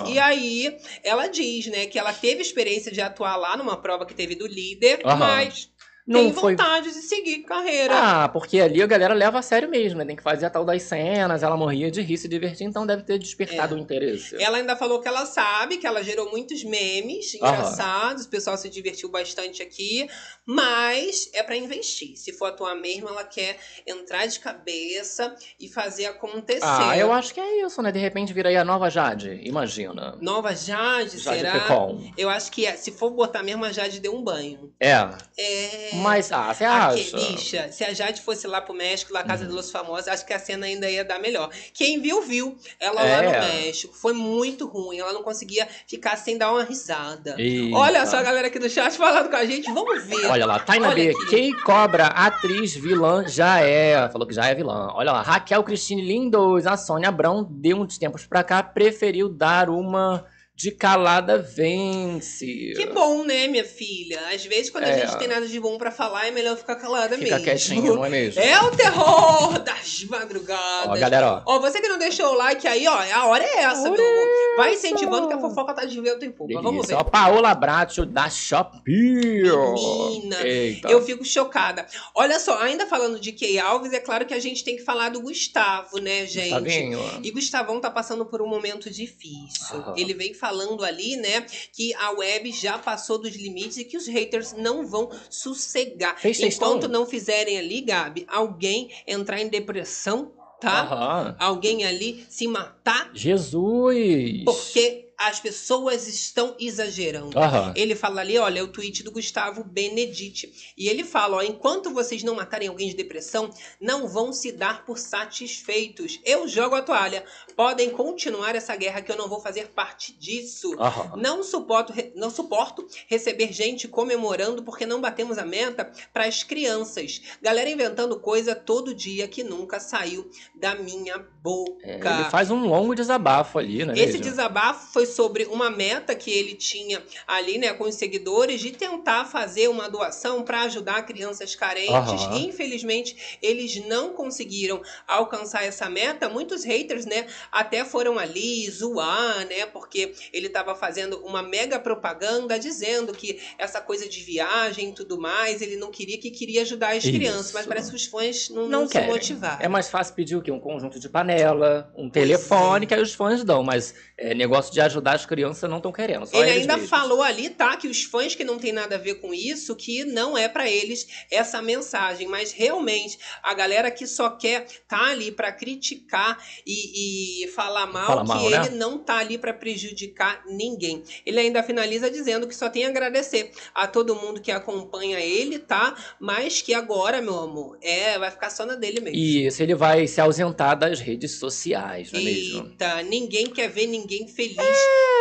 Aham. E aí ela diz, né, que ela teve experiência de atuar lá numa prova que teve do líder, Aham. mas Não tem foi. vontade de seguir carreira. Ah, porque ali a galera leva a sério mesmo, né? Tem que fazer a tal das cenas, ela morria de rir, se divertir, então deve ter despertado É. o interesse. Ela ainda falou que ela sabe, que ela gerou muitos memes Aham. engraçados, o pessoal se divertiu bastante aqui, mas é pra investir. Se for atuar mesmo, ela quer entrar de cabeça e fazer acontecer. Ah, eu acho que é isso, né? De repente vira aí a nova Jade, imagina. Nova Jade, Jade será? Pecon. Eu acho que é. Se for botar mesmo, a Jade deu um banho. É, É. mas, ah, você acha? bicha, se a Jade fosse lá pro México, lá Casa Uhum. de los Famosos, acho que a cena ainda ia dar melhor. Quem viu, viu. Ela É. lá no México. Foi muito ruim. Ela não conseguia ficar sem dar uma risada. Olha só a galera aqui do chat falando com a gente. Vamos ver. Olha lá, Taina B, aqui. Kay Cobra, atriz, vilã, já é. Falou que já é vilã. Olha lá, Raquel Cristine Lindos, a Sônia Abrão, de uns tempos pra cá, preferiu dar uma de calada vence. Que bom, né, minha filha? Às vezes, quando a É. gente tem nada de bom pra falar, é melhor ficar calada Fica mesmo. quietinho, não é mesmo? É o terror das madrugadas. Ó, galera, ó. Ó, você que não deixou o like aí, ó, a hora é essa, meu amor. Vai incentivando que a fofoca tá de vento em pouco. Vamos ver. Ó, Paola Bracho da Shopee. Menina, Eita. Eu fico chocada. Olha só, ainda falando de Key Alves, é claro que a gente tem que falar do Gustavo, né, gente? Gustavinho. E Gustavão tá passando por um momento difícil. Aham. Ele vem falando ali, né, que a web já passou dos limites e que os haters não vão sossegar. Fez? Enquanto não fizerem ali, Gabi, alguém entrar em depressão, tá? Aham. Alguém ali se matar Jesus. porque as pessoas estão exagerando. Aham. Ele fala ali, olha, é o tweet do Gustavo Benedetti. E ele fala, ó, enquanto vocês não matarem alguém de depressão, não vão se dar por satisfeitos. Eu jogo a toalha. Podem continuar essa guerra que eu não vou fazer parte disso. Aham. Não suporto, não suporto receber gente comemorando porque não batemos a meta para as crianças. Galera inventando coisa todo dia que nunca saiu da minha boca. É, ele faz um longo desabafo ali, né? Esse mesmo? desabafo foi sobre uma meta que ele tinha ali, né, com os seguidores, de tentar fazer uma doação para ajudar crianças carentes. Aham. Infelizmente, eles não conseguiram alcançar essa meta. Muitos haters, né, até foram ali zoar, né, porque ele estava fazendo uma mega propaganda dizendo que essa coisa de viagem e tudo mais, ele não queria, que queria ajudar as Isso. crianças, mas parece que os fãs não, Não não se motivaram. É mais fácil pedir o quê? Um conjunto de panela, um telefone, que aí os fãs dão, mas é, negócio de ajudar as crianças não estão querendo. Ele ainda mesmos. falou ali, tá, que os fãs que não tem nada a ver com isso, que não é pra eles essa mensagem, mas realmente a galera que só quer tá ali pra criticar e, e falar mal, Fala que mal, né? ele não tá ali pra prejudicar ninguém. Ele ainda finaliza dizendo que só tem a agradecer a todo mundo que acompanha ele, tá? Mas que agora, meu amor, é, vai ficar só na dele mesmo. Isso, ele vai se ausentar das redes sociais, não é mesmo? Eita, ninguém quer ver ninguém feliz,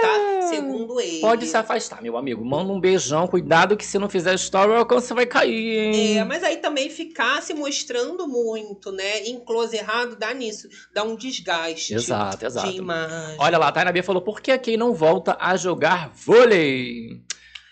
tá? Segundo ele. Pode se afastar, meu amigo. Manda um beijão. Cuidado que se não fizer story, o alcance vai cair, hein? É, mas aí também ficar se mostrando muito, né? Em close errado, dá nisso. Dá um desgaste Exato, exato. de imagem. Olha lá, a Taina B falou, por que a Kay não volta a jogar vôlei?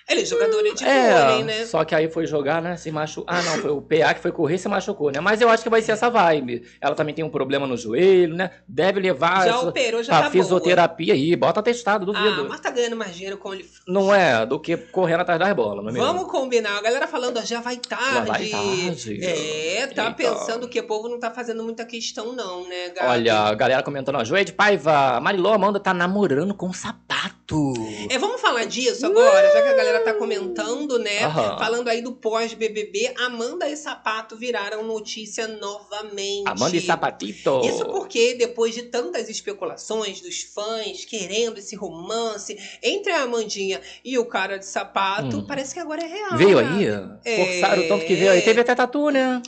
Ele é jogador de é, vôlei, né? só que aí foi jogar, né, se machucou. Ah, não, foi o PA que foi correr e se machucou, né? Mas eu acho que vai ser essa vibe. Ela também tem um problema no joelho, né? Deve levar Já operou, já tá boa. fisioterapia aí. Bota testado, Ah, duvido. mas tá ganhando mais dinheiro com ele. Não é do que correndo atrás das bolas, não é mesmo? Vamos combinar. A galera falando, já vai tarde. vai tarde. É, tá Eita. pensando que o povo não tá fazendo muita questão, não, né, Gabi? Olha, a galera comentando, ó, Joé de Paiva, Mariló Amanda tá namorando com um sapato. É, vamos falar disso agora, já que a galera tá comentando, né? Aham. Falando aí do pós-BBB, Amanda e Sapato viraram notícia novamente. Amanda e Sapatito. Isso porque, depois de tantas especulações dos fãs querendo esse romance entre a Amandinha e o cara de sapato, Hum. parece que agora é real. Veio né? aí? É. Forçaram tanto que veio aí. Teve até tatu, né?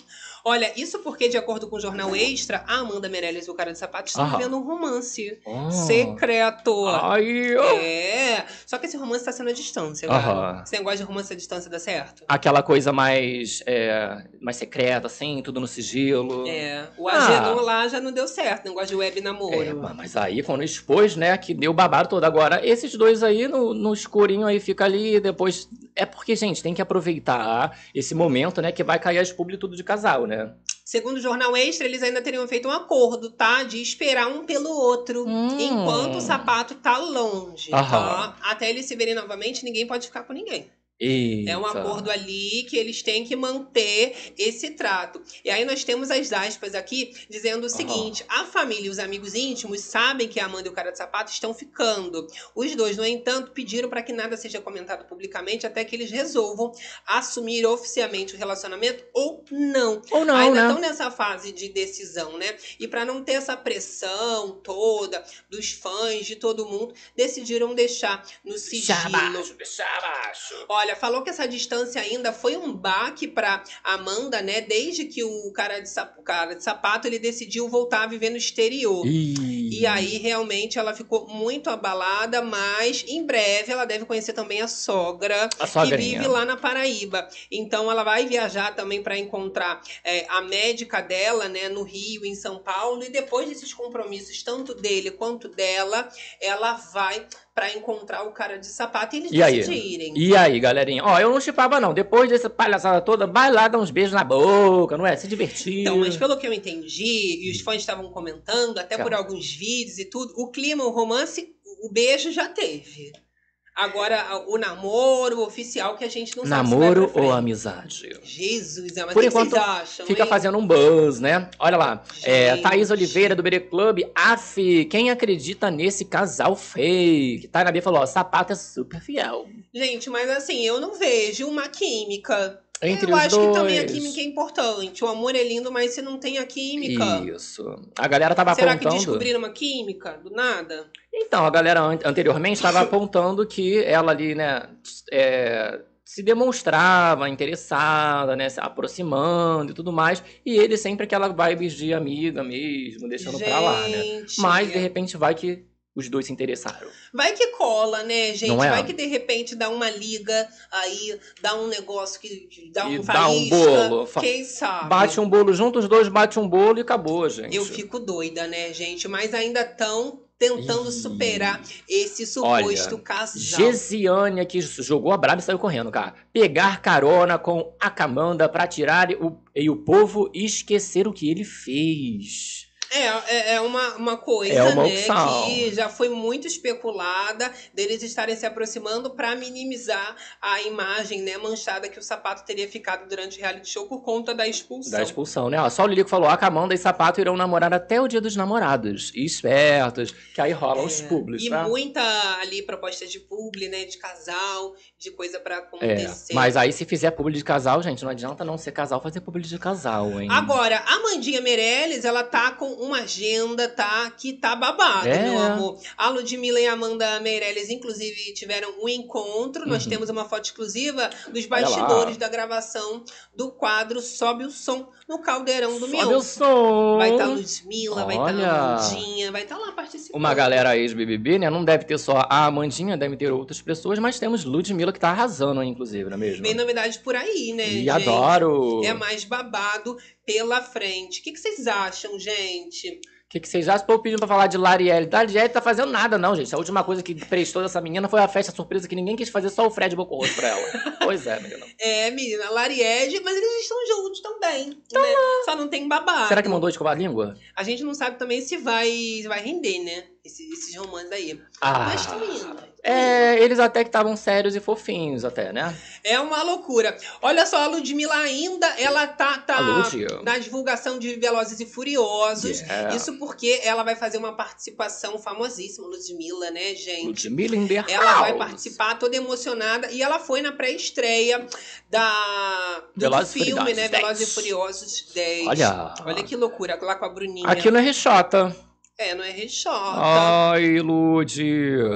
Olha, isso porque, de acordo com o jornal Extra, a Amanda Meirelles e o cara de sapato estão vivendo um romance Oh. secreto. Ai, ó. É. Só que esse romance tá sendo à distância, Aham. Esse negócio de romance à distância dá certo? Aquela coisa mais, é, mais secreta, assim, tudo no sigilo. É. O Ah. Agenon lá já não deu certo, negócio de web namoro. É, ma- mas aí quando expôs, né, que deu babado todo. Agora, esses dois aí no, no escurinho aí fica ali, depois... É porque, gente, tem que aproveitar esse momento, né, que vai cair as publi tudo de casal, né? Segundo o jornal Extra, eles ainda teriam feito um acordo, tá? De esperar um pelo outro. Hum. Enquanto o sapato tá longe. Aham. Tá? Até eles se verem novamente, ninguém pode ficar com ninguém. É um Eita. acordo ali que eles têm que manter esse trato. E aí nós temos as aspas aqui dizendo o seguinte: a família e os amigos íntimos sabem que a Amanda e o cara de sapato estão ficando. Os dois, no entanto, pediram para que nada seja comentado publicamente até que eles resolvam assumir oficialmente o relacionamento ou não. Ou não, Ainda né? estão nessa fase de decisão, né? E para não ter essa pressão toda dos fãs, de todo mundo, decidiram deixar no sigilo. abaixo, deixa abaixo. Olha, falou que essa distância ainda foi um baque pra Amanda, né? Desde que o cara de, sap- o cara de sapato ele decidiu voltar a viver no exterior. Ih. E aí, realmente, ela ficou muito abalada, mas em breve ela deve conhecer também a sogra, A que vive lá na Paraíba. Então, ela vai viajar também para encontrar é, a médica dela, né, no Rio, em São Paulo. E depois desses compromissos, tanto dele quanto dela, ela vai para encontrar o cara de sapato e eles E aí? decidirem. E aí, galerinha? Ó, eu não chipava, não. Depois dessa palhaçada toda, vai lá dar uns beijos na boca, não é? Se divertir. Então, mas pelo que eu entendi, e os fãs estavam comentando, até por Tá. alguns vídeos e tudo, o clima, o romance, o beijo já teve. Agora, o namoro oficial que a gente não sabe Namoro vai pra ou amizade? Jesus, é, mas Por enquanto, vocês acham, Fica hein? fazendo um buzz, né? Olha lá. É, Gente. Thaís Oliveira, do Bere Club. Af, quem acredita nesse casal fake? Taina B falou, ó, sapato é super fiel. Gente, mas assim, eu não vejo uma química. Entre eu os acho dois. que também a química é importante. O amor é lindo, mas se não tem a química... Isso. A galera tava Será que apontando... descobriram uma química do nada? Então, a galera an- anteriormente estava apontando que ela ali, né, é, se demonstrava interessada, né, se aproximando e tudo mais, e ele sempre aquela vibes de amiga mesmo, deixando pra lá, né? Gente, Mas, de repente, vai que os dois se interessaram. Vai que cola, né, gente? É? Vai que de repente dá uma liga aí, dá um negócio que que dá E um dá um faísca, bolo. Quem sabe? Bate um bolo junto, os dois bate um bolo e acabou, gente. Eu fico doida, né, gente? Mas ainda tão tentando superar esse Olha, suposto casal. Gesiane aqui jogou a braba e saiu correndo, cara. Pegar carona com a Camanda pra tirar o, e o povo esquecer o que ele fez. É, é, é uma, uma coisa, É uma né, que já foi muito especulada deles estarem se aproximando para minimizar a imagem, né, manchada que o sapato teria ficado durante o reality show por conta da expulsão. Da expulsão, né? Ó, só o Lilico falou: a Camanda e Sapato irão namorar até o dia dos namorados. E espertos, que aí rolam os É, publis, E tá? muita ali proposta de publi, né, de casal, de coisa para É, acontecer. mas aí se fizer publi de casal, gente, não adianta não ser casal fazer publi de casal, hein? Agora, a Mandinha Meirelles, ela tá com uma agenda, tá? Que tá babada, É. meu amor. A Ludmilla e a Amanda Meirelles, inclusive, tiveram um encontro. Nós Uhum. temos uma foto exclusiva dos Olha bastidores da gravação do quadro Sobe o Som no Caldeirão do Sobe o Mion. som! Vai estar a Ludmilla, vai estar Olha. a Amandinha, vai estar lá participando. Uma galera ex-BBB, né? Não deve ter só a Amandinha, deve ter outras pessoas, mas temos Ludmilla que tá arrasando, inclusive, não é mesmo? Vem novidade por aí, né, E gente? adoro! É mais babado pela frente. O que, que vocês acham, gente? O que, que vocês acham? Tô pedindo pra falar de Larielle. Larielle tá fazendo nada, não, gente. A última coisa que prestou dessa menina foi a festa surpresa que ninguém quis fazer, só o Fred bocou rosto pra ela. pois é, menina. É, menina, Lariege, mas eles estão juntos também, né? Só não tem babado. Será que mandou escovar a língua? A gente não sabe também se vai, se vai render, né? Esse- esses romances aí. Ah, Mas estão indo. é, eles até que estavam sérios e fofinhos até, né? É uma loucura. Olha só, a Ludmilla ainda, ela tá, tá na divulgação de Velozes e Furiosos. Yeah. Isso porque ela vai fazer uma participação famosíssima, Ludmilla, né, gente? Ludmilla in the Ela vai participar toda emocionada e ela foi na pré-estreia da do Velozes filme, Furiosos né? 10. Velozes e Furiosos 10. Olha. Olha que loucura, lá com a Bruninha. Aqui no Rechota. É, não é Rechota. Ai, Lud.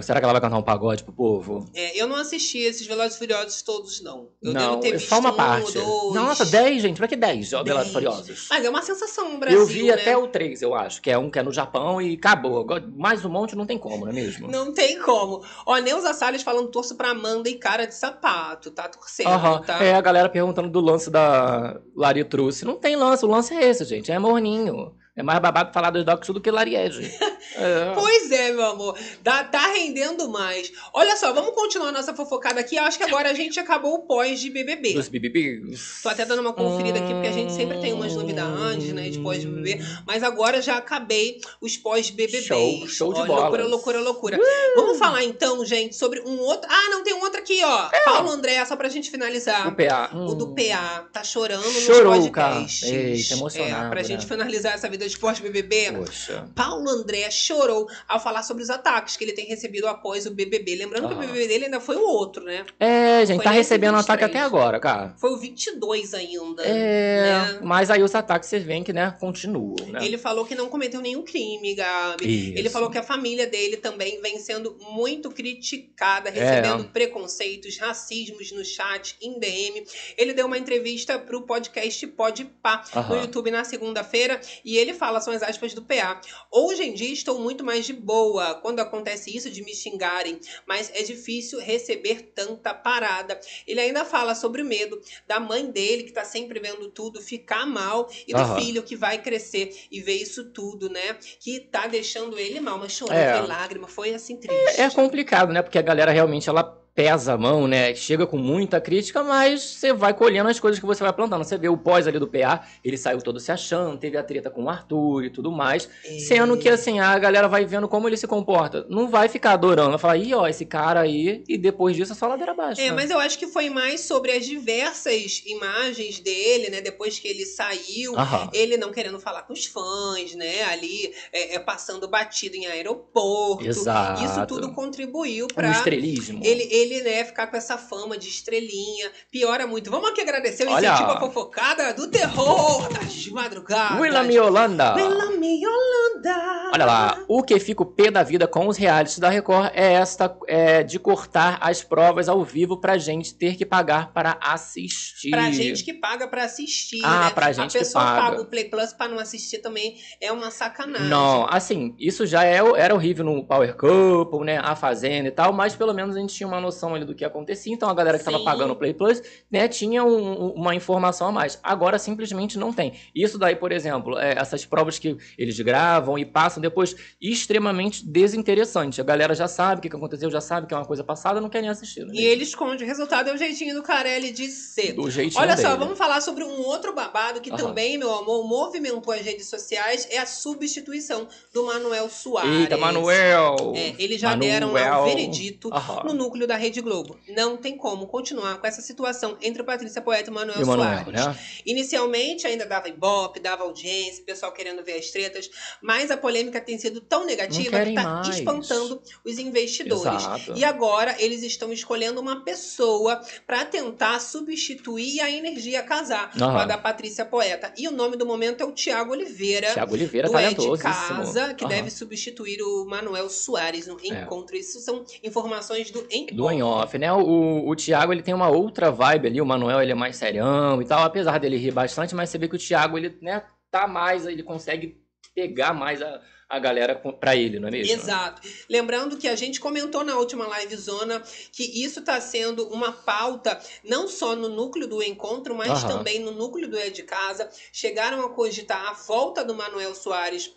Será que ela vai cantar um pagode pro povo? É, eu não assisti esses Velozes Furiosos todos, não. Eu não, devo ter é visto só uma um, parte. dois. Nossa, 10, gente. Pra que 10 Velozes Dez. Furiosos? Mas é uma sensação no Brasil, eu vi né? até o 3, eu acho, que é um que é no Japão e acabou. Mais um monte não tem como, não é mesmo? Não tem como. Ó, Neuza Salles falando torço pra Amanda e cara de sapato, tá torcendo, Aham. tá? É, a galera perguntando do lance da Lari Truce. Não tem lance, o lance é esse, gente. É morninho. É mais babado falar dos docs do que Lariege. É. Pois é, meu amor. Dá- tá rendendo mais. Olha só, vamos continuar nossa fofocada aqui. Eu acho que agora a gente acabou o pós de BBB. Dos BBBs. Tô até dando uma conferida aqui, porque a gente sempre tem umas novidades, né, de pós-BBB. Mas agora já acabei os pós-BBBs. Show, show de Ó, bolas. Loucura, loucura, loucura. Vamos falar então, gente, sobre um outro... Ah, não, tem um outro aqui, ó. Paulo André, só pra gente finalizar. O PA. O do hum. PA tá chorando Chorou, nos cara. podcasts. Eita, emocionado, É, pra né? gente finalizar essa vida de pós-BBB. Poxa. Paulo André chorou ao falar sobre os ataques que ele tem recebido após o BBB. Lembrando que o Ah. BBB dele ainda foi o outro, né? É, gente, Foi tá recebendo 23. ataque até agora, cara. Foi o 22 ainda. É, né? mas aí os ataques vocês veem que, né, continuam, né? Ele falou que não cometeu nenhum crime, Gabi. Isso. Ele falou que a família dele também vem sendo muito criticada, É. recebendo preconceitos, racismos no chat, em DM. Ele deu uma entrevista pro podcast Podpah no Aham. YouTube na segunda-feira e ele fala, são as aspas do PA. Hoje em dia estou muito mais de boa quando acontece isso de me xingarem, mas é difícil receber tanta parada. Ele ainda fala sobre o medo da mãe dele, que tá sempre vendo tudo, ficar mal, e do Aham. filho que vai crescer e ver isso tudo, né? Que tá deixando ele mal, mas chorou, É. foi lágrima, foi assim triste. É complicado, né? Porque a galera realmente ela pesa a mão, né? Chega com muita crítica, mas você vai colhendo as coisas que você vai plantando. Você vê o pós ali do PA, ele saiu todo se achando, teve a treta com o Arthur e tudo mais. É. Sendo que assim, a galera vai vendo como ele se comporta. Não vai ficar adorando, vai falar, ih, ó, esse cara aí, e depois disso é só ladeira abaixo. É, né? mas eu acho que foi mais sobre as diversas imagens dele, né? Depois que ele saiu, Aham. ele não querendo falar com os fãs, né? Ali é, é, passando batido em aeroporto. Exato. Isso tudo contribuiu Um pra estrelismo. ele, ele, né, ficar com essa fama de estrelinha. Piora muito. Vamos aqui agradecer o Olha. incentivo à fofocada do terror das madrugadas. Willam Yolanda. Willam Yolanda. Olha lá, o que fica o pé da vida com os realities da Record é esta é, de cortar as provas ao vivo pra gente ter que pagar para assistir. Pra gente que paga pra assistir, Ah, né? pra gente A que pessoa paga. paga o Play Plus pra não assistir também é uma sacanagem. Não, assim, isso já é, era horrível no Power Couple, né? A Fazenda e tal, mas pelo menos a gente tinha uma noção noção ali do que acontecia. Então a galera que estava pagando o Play Plus, né, tinha um- um- uma informação a mais. Agora simplesmente não tem. Isso daí, por exemplo, é, essas provas que eles gravam e passam depois, extremamente desinteressante. A galera já sabe o que que aconteceu, já sabe que é uma coisa passada, não quer nem assistir. né? E ele esconde o resultado, é o jeitinho do Carelli de ser. Do jeitinho Olha só, dele. vamos falar sobre um outro babado que Aham. também, meu amor, movimentou as redes sociais, é a substituição do Manuel Soares. Eita, Manuel! É, eles já deram Manuel. o veredito Aham. no núcleo da Rede Globo. Não tem como continuar com essa situação entre Patrícia Poeta e Manuel E o Manuel, Soares. né? Inicialmente ainda dava ibope, dava audiência, o pessoal querendo ver as tretas, mas a polêmica tem sido tão negativa que está espantando os investidores. Exato. E agora eles estão escolhendo uma pessoa para tentar substituir a energia casar com a da Patrícia Poeta. E o nome do momento é o Tiago Oliveira. Thiago Oliveira, do É de talentosíssimo. Casa, que Aham. deve substituir o Manuel Soares no É. encontro. Isso são informações do Em Do em off, né? O, o Thiago, ele tem uma outra vibe ali, o Manuel, ele é mais serião e tal, apesar dele rir bastante, mas você vê que o Thiago, ele, né, tá mais, ele consegue pegar mais a, a galera pra ele, não é mesmo? Exato. Lembrando que a gente comentou na última live zona que isso está sendo uma pauta não só no núcleo do encontro, mas Aham. também no núcleo do É de Casa. Chegaram a cogitar a volta do Manuel Soares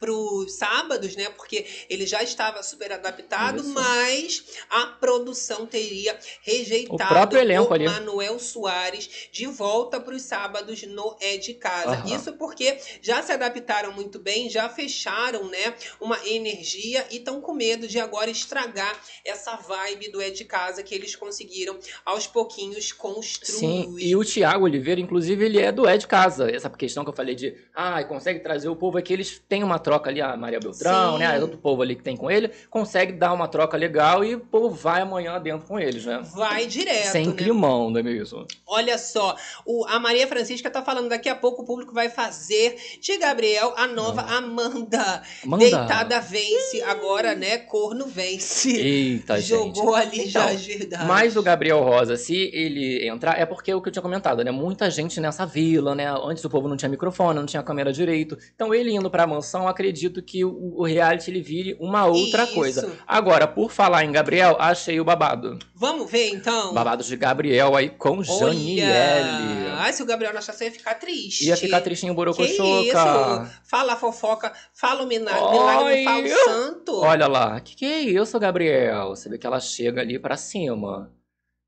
para os sábados, né? Porque ele já estava super adaptado, Isso. mas a produção teria rejeitado O próprio elenco o ali. Manuel Soares de volta para os sábados no É de Casa. Aham. Isso porque já se adaptaram muito bem, já fecharam, né? uma energia e estão com medo de agora estragar essa vibe do É de Casa que eles conseguiram aos pouquinhos construir. Sim, e o Thiago Oliveira, inclusive, ele é do É de Casa. Essa questão que eu falei de, ah, consegue trazer o povo aqui, eles têm uma troca ali, a Maria Beltrão, Sim. né? Outro povo ali que tem com ele, consegue dar uma troca legal e o povo vai amanhã dentro com eles, né? Vai direto, Sem né? climão, não é mesmo? Olha só, o, a Maria Francisca tá falando daqui a pouco o público vai fazer de Gabriel a nova Amanda. Manda. Deitada vence, agora, né? Corno vence. Eita, gente. Jogou ali já Então, as verdades. Mas o Gabriel Rosa, se ele entrar, é porque é o que eu tinha comentado, né? Muita gente nessa vila, né? Antes o povo não tinha microfone, não tinha câmera direito. Então ele indo pra mansão, acredito que o, o reality ele vire uma outra Isso. coisa. Agora, por falar em Gabriel, achei o babado. Vamos ver então? Babados de Gabriel aí com Janiele. Ai, se o Gabriel não achasse, eu ia ficar triste. Ia ficar tristinho Borocochoca. isso? Fala fofoca, fala o milagre fala o santo. Olha lá, que que é isso, Gabriel? Você vê que ela chega ali pra cima.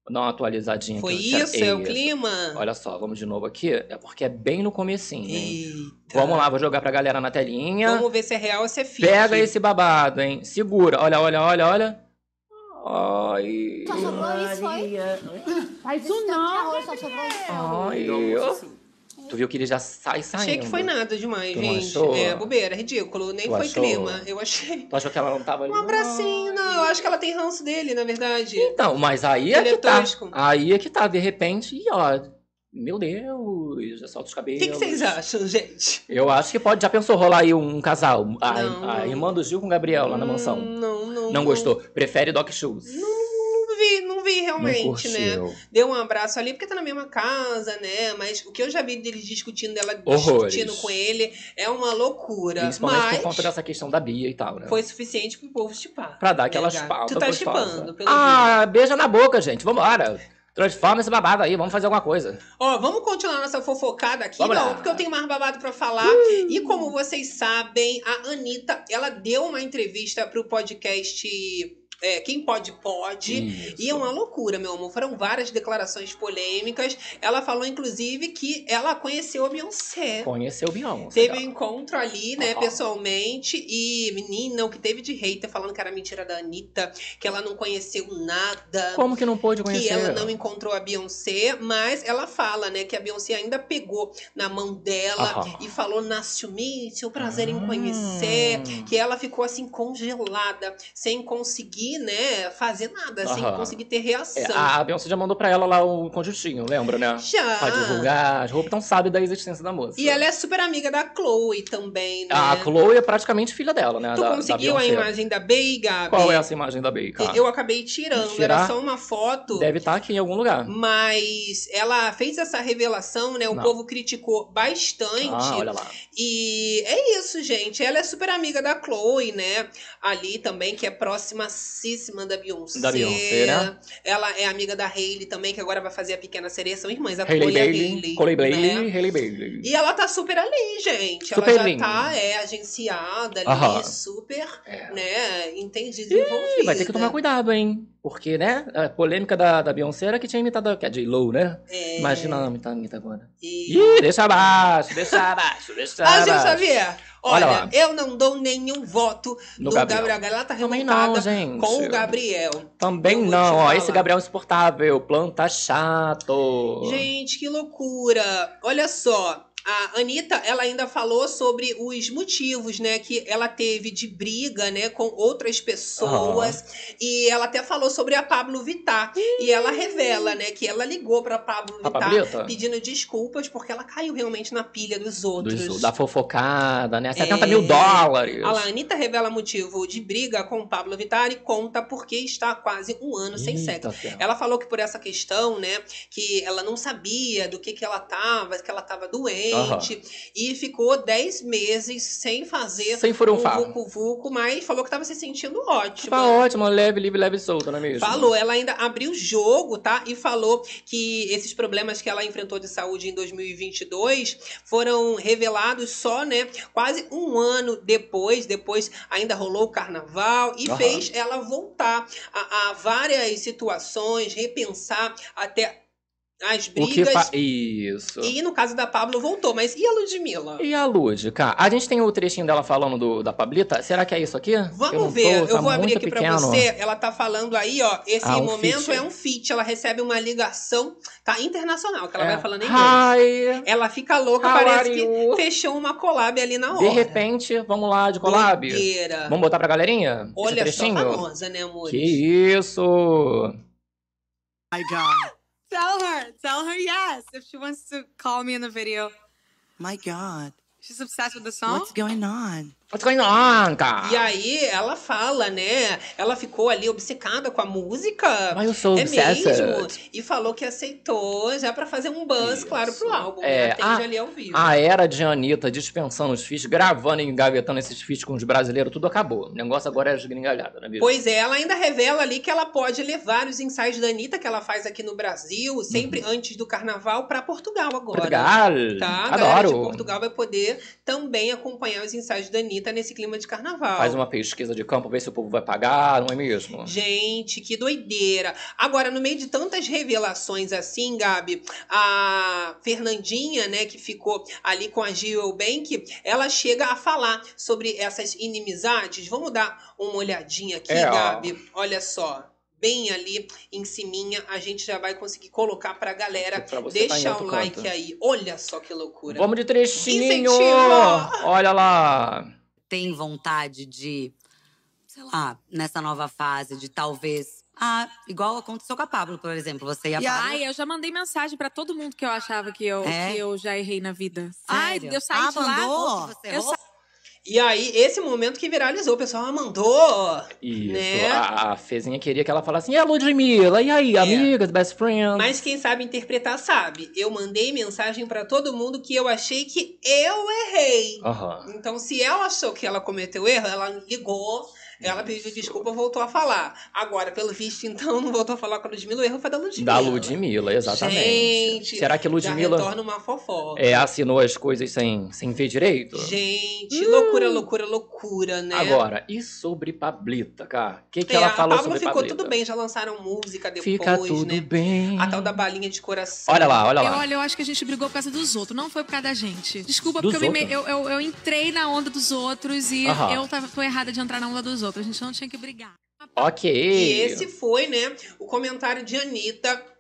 Vou dar uma atualizadinha Foi aqui. isso? chat. É o clima? Olha só, vamos de novo aqui. É porque é bem no comecinho, hein? Eita. Vamos lá, vou jogar pra galera na telinha. Vamos ver se é real ou se é fake. Pega esse babado, hein? Segura. Olha, olha, olha, olha. Ai. Só sobrou isso, foi? Faz isso não. Só sobrou isso. Ai. Tu viu que ele já sai saindo. Achei que foi nada demais, Tu não gente. É bobeira, ridículo. Nem Tu foi achou? clima. Eu achei. Tu achou que ela não tava ali? Um abracinho, não. Eu acho que ela tem ranço dele, na verdade. Então, mas aí é Ele que é tá. tosco. Aí é que tá, de repente, e ó. Meu Deus, já solta os O cabelos. que, que vocês acham, gente? Eu acho que pode. Já pensou rolar aí um casal? A, Não, a não. irmã do Gil com o Gabriel lá na Hum, mansão. Não, não. Não gostou? Prefere Doc Shoes? Não vi, não vi Não realmente, né? Deu um abraço ali, porque tá na mesma casa, né? Mas o que eu já vi deles discutindo, dela Horrores. discutindo com ele, é uma loucura. Principalmente Mas por conta dessa questão da Bia e tal, né? foi suficiente pro povo chipar. Pra dar aquelas Né, pautas Tu tá chipando, pelo Ah, beija na boca, gente. Vambora. Transforma esse babado aí, vamos fazer alguma coisa. Ó, vamos continuar nossa fofocada aqui, Vamos não, lá. Uh! porque eu tenho mais babado pra falar. E como vocês sabem, a Anitta, ela deu uma entrevista pro podcast é, Quem Pode Pode. Isso. E é uma loucura, meu amor. Foram várias declarações polêmicas. Ela falou, inclusive, que ela conheceu a Beyoncé. Conheceu o Beyoncé. Teve um encontro ali, né, Aham. pessoalmente, e menina, o que teve de hater falando que era mentira da Anitta, que ela não conheceu nada. Como que não pôde conhecer? Que ela não encontrou a Beyoncé, mas ela fala, né, que a Beyoncé ainda pegou na mão dela Aham. e falou, Nasciumite, o prazer em Hum. conhecer, que ela ficou assim congelada, sem conseguir, né, fazer nada, Aham. conseguir ter É, reação. a Beyoncé já mandou pra ela lá o conjuntinho, lembra, né? Já. Pra divulgar as roupas, então sabe da existência da moça. E ela é super amiga da Chloe também, né? A Chloe é praticamente filha dela, né? Tu da, conseguiu da a imagem da Bey, Gabi? Qual é essa imagem da Baker? Eu acabei tirando, Tirar? era só uma foto. Deve estar aqui em algum lugar. Mas ela fez essa revelação, né? O Não. povo criticou bastante. Ah, olha lá. E é isso, gente. Ela é super amiga da Chloe, né? Ali também, que é próxima fancíssima da Beyoncé. Da Beyoncé, né? Ela é amiga da Hailey também, que agora vai fazer a Pequena Sereia. São irmãs, a Hailey Chloe e a Bailey, Hailey. Chloe Bailey, né? Hailey Bailey. E ela tá super ali, gente. Super ela já linda. tá é, agenciada ali, Aham. super, É. né, entendida, envolvida. vai ter que tomar cuidado, hein? Porque, né? A polêmica da, da Beyoncé era que tinha imitado a que é a J-Lo, né? É, Imagina ela imitando a Anitta agora. e- Ih, deixa abaixo, deixa abaixo, deixa Ah, Gil abaixo. Olha olha, lá. eu não dou nenhum voto No no, Gabriel. Gabriel. Ela tá revoltada não, gente. com o Gabriel. Também Eu não, ó. Esse Gabriel é insuportável, planta chato. Gente, que loucura. Olha só. A Anitta, ela ainda falou sobre os motivos, né, que ela teve de briga, né, com outras pessoas. E ela até falou sobre a Pablo Vittar. E ela revela, né, que ela ligou pra Pablo Vittar Pablita? pedindo desculpas porque ela caiu realmente na pilha dos outros. Dos- da fofocada, né? 70 É. mil dólares. A Anitta revela motivo de briga com Pablo Vittar e conta por que está quase um ano sem Eita, sexo. ferro. Ela falou que por essa questão, né, que ela não sabia do que que ela tava, que ela tava doente e ficou 10 meses sem fazer Sem um vucu vucu, mas falou que tava se sentindo ótima. Tá ótimo, leve, livre, leve e solto, não é mesmo? Falou, ela ainda abriu o jogo, tá? E falou que esses problemas que ela enfrentou de saúde em 2022 foram revelados só, né? Quase um ano depois. Depois ainda rolou o carnaval e fez ela voltar a, a várias situações, repensar até as brigas. fa... Isso. E no caso da Pablo voltou, mas e a Ludmilla? E a Lúdica? A gente tem o trechinho dela falando do, da Pablita. Será que é isso aqui? Vamos eu ver, tô, eu tá vou abrir aqui pra pequeno. você. Ela tá falando aí, ó. Esse Ah, um momento feat. é um feat. Ela recebe uma ligação, tá? Internacional, que ela É. vai falando em inglês. Hi, Ela fica louca, how parece are que you? fechou uma collab ali na hora. De repente, vamos lá de collab. Doideira. Vamos botar pra galerinha? esse Olha só, trechinho? famosa, né, amor? Que isso! My God. Tell her. Tell her yes if she wants to call me in the video. My God. She's obsessed with the song. What's going on? What's going on, cara? E aí, ela fala, né? Ela ficou ali obcecada com a música. Mas eu sou É obsessed. mesmo. E falou que aceitou já pra fazer um buzz, Isso. claro, pro álbum. É, né? A- ali ao vivo. A era de Anitta dispensando os feats, gravando e engavetando esses feats com os brasileiros, tudo acabou. O negócio agora é esgringalhada, não é mesmo? Pois é, ela ainda revela ali que ela pode levar os ensaios da Anitta que ela faz aqui no Brasil, sempre antes do carnaval, pra Portugal agora. Uhum. Portugal! Tá? A galera de Adoro! Portugal vai poder também acompanhar os ensaios da Anitta nesse clima de carnaval. Faz uma pesquisa de campo, ver se o povo vai pagar, não é mesmo? Gente, que doideira. Agora, no meio de tantas revelações assim, Gabi, a Fernandinha, né, que ficou ali com a Gil Bank, ela chega a falar sobre essas inimizades. Vamos dar uma olhadinha aqui, É, ó. Gabi. Olha só. Bem ali em ciminha, a gente já vai conseguir colocar pra galera. Pra você tá em Deixa outro o like canto. aí. Olha só que loucura. Vamos de trechinho! Incentiva! Olha lá! Tem vontade de, sei lá, nessa nova fase, de talvez. Ah, igual aconteceu com a Pablo, por exemplo. Você e a E Pablo. Ai, eu já mandei mensagem pra todo mundo que eu achava que eu, É? que eu já errei na vida. Sério? Ai, eu saí Ah, de lá. Você Eu errou? E aí, esse momento que viralizou, o pessoal mandou. Isso. Né? A, a Fezinha queria que ela falasse, e a Ludmilla? E aí, amigas, best friends? Mas quem sabe interpretar sabe. Eu mandei mensagem pra todo mundo que eu achei que eu errei. Aham. Então, se ela achou que ela cometeu erro, ela ligou, ela pediu desculpa, voltou a falar. Agora, pelo visto, então, não voltou a falar com a Ludmilla, o erro foi da Ludmilla. Da Ludmilla, exatamente. Gente, Será que Já Ludmilla retorna uma fofoca. é, assinou as coisas sem, sem ver direito? Gente, loucura, loucura, loucura, né? Agora, e sobre Pablita, cara? O que, que É, ela a falou sobre ficou Pablita? tudo bem, já lançaram música depois, Fica tudo né? bem. A tal da balinha de coração. Olha lá, olha Eu, lá. olha, eu acho que a gente brigou por causa dos outros, não foi por causa da gente. Desculpa, Dos porque eu, me- eu, eu, eu entrei na onda dos outros e Aham. eu tava, tô errada de entrar na onda dos outros. A gente não tinha que brigar. Ok. E esse foi, né, o comentário de Anitta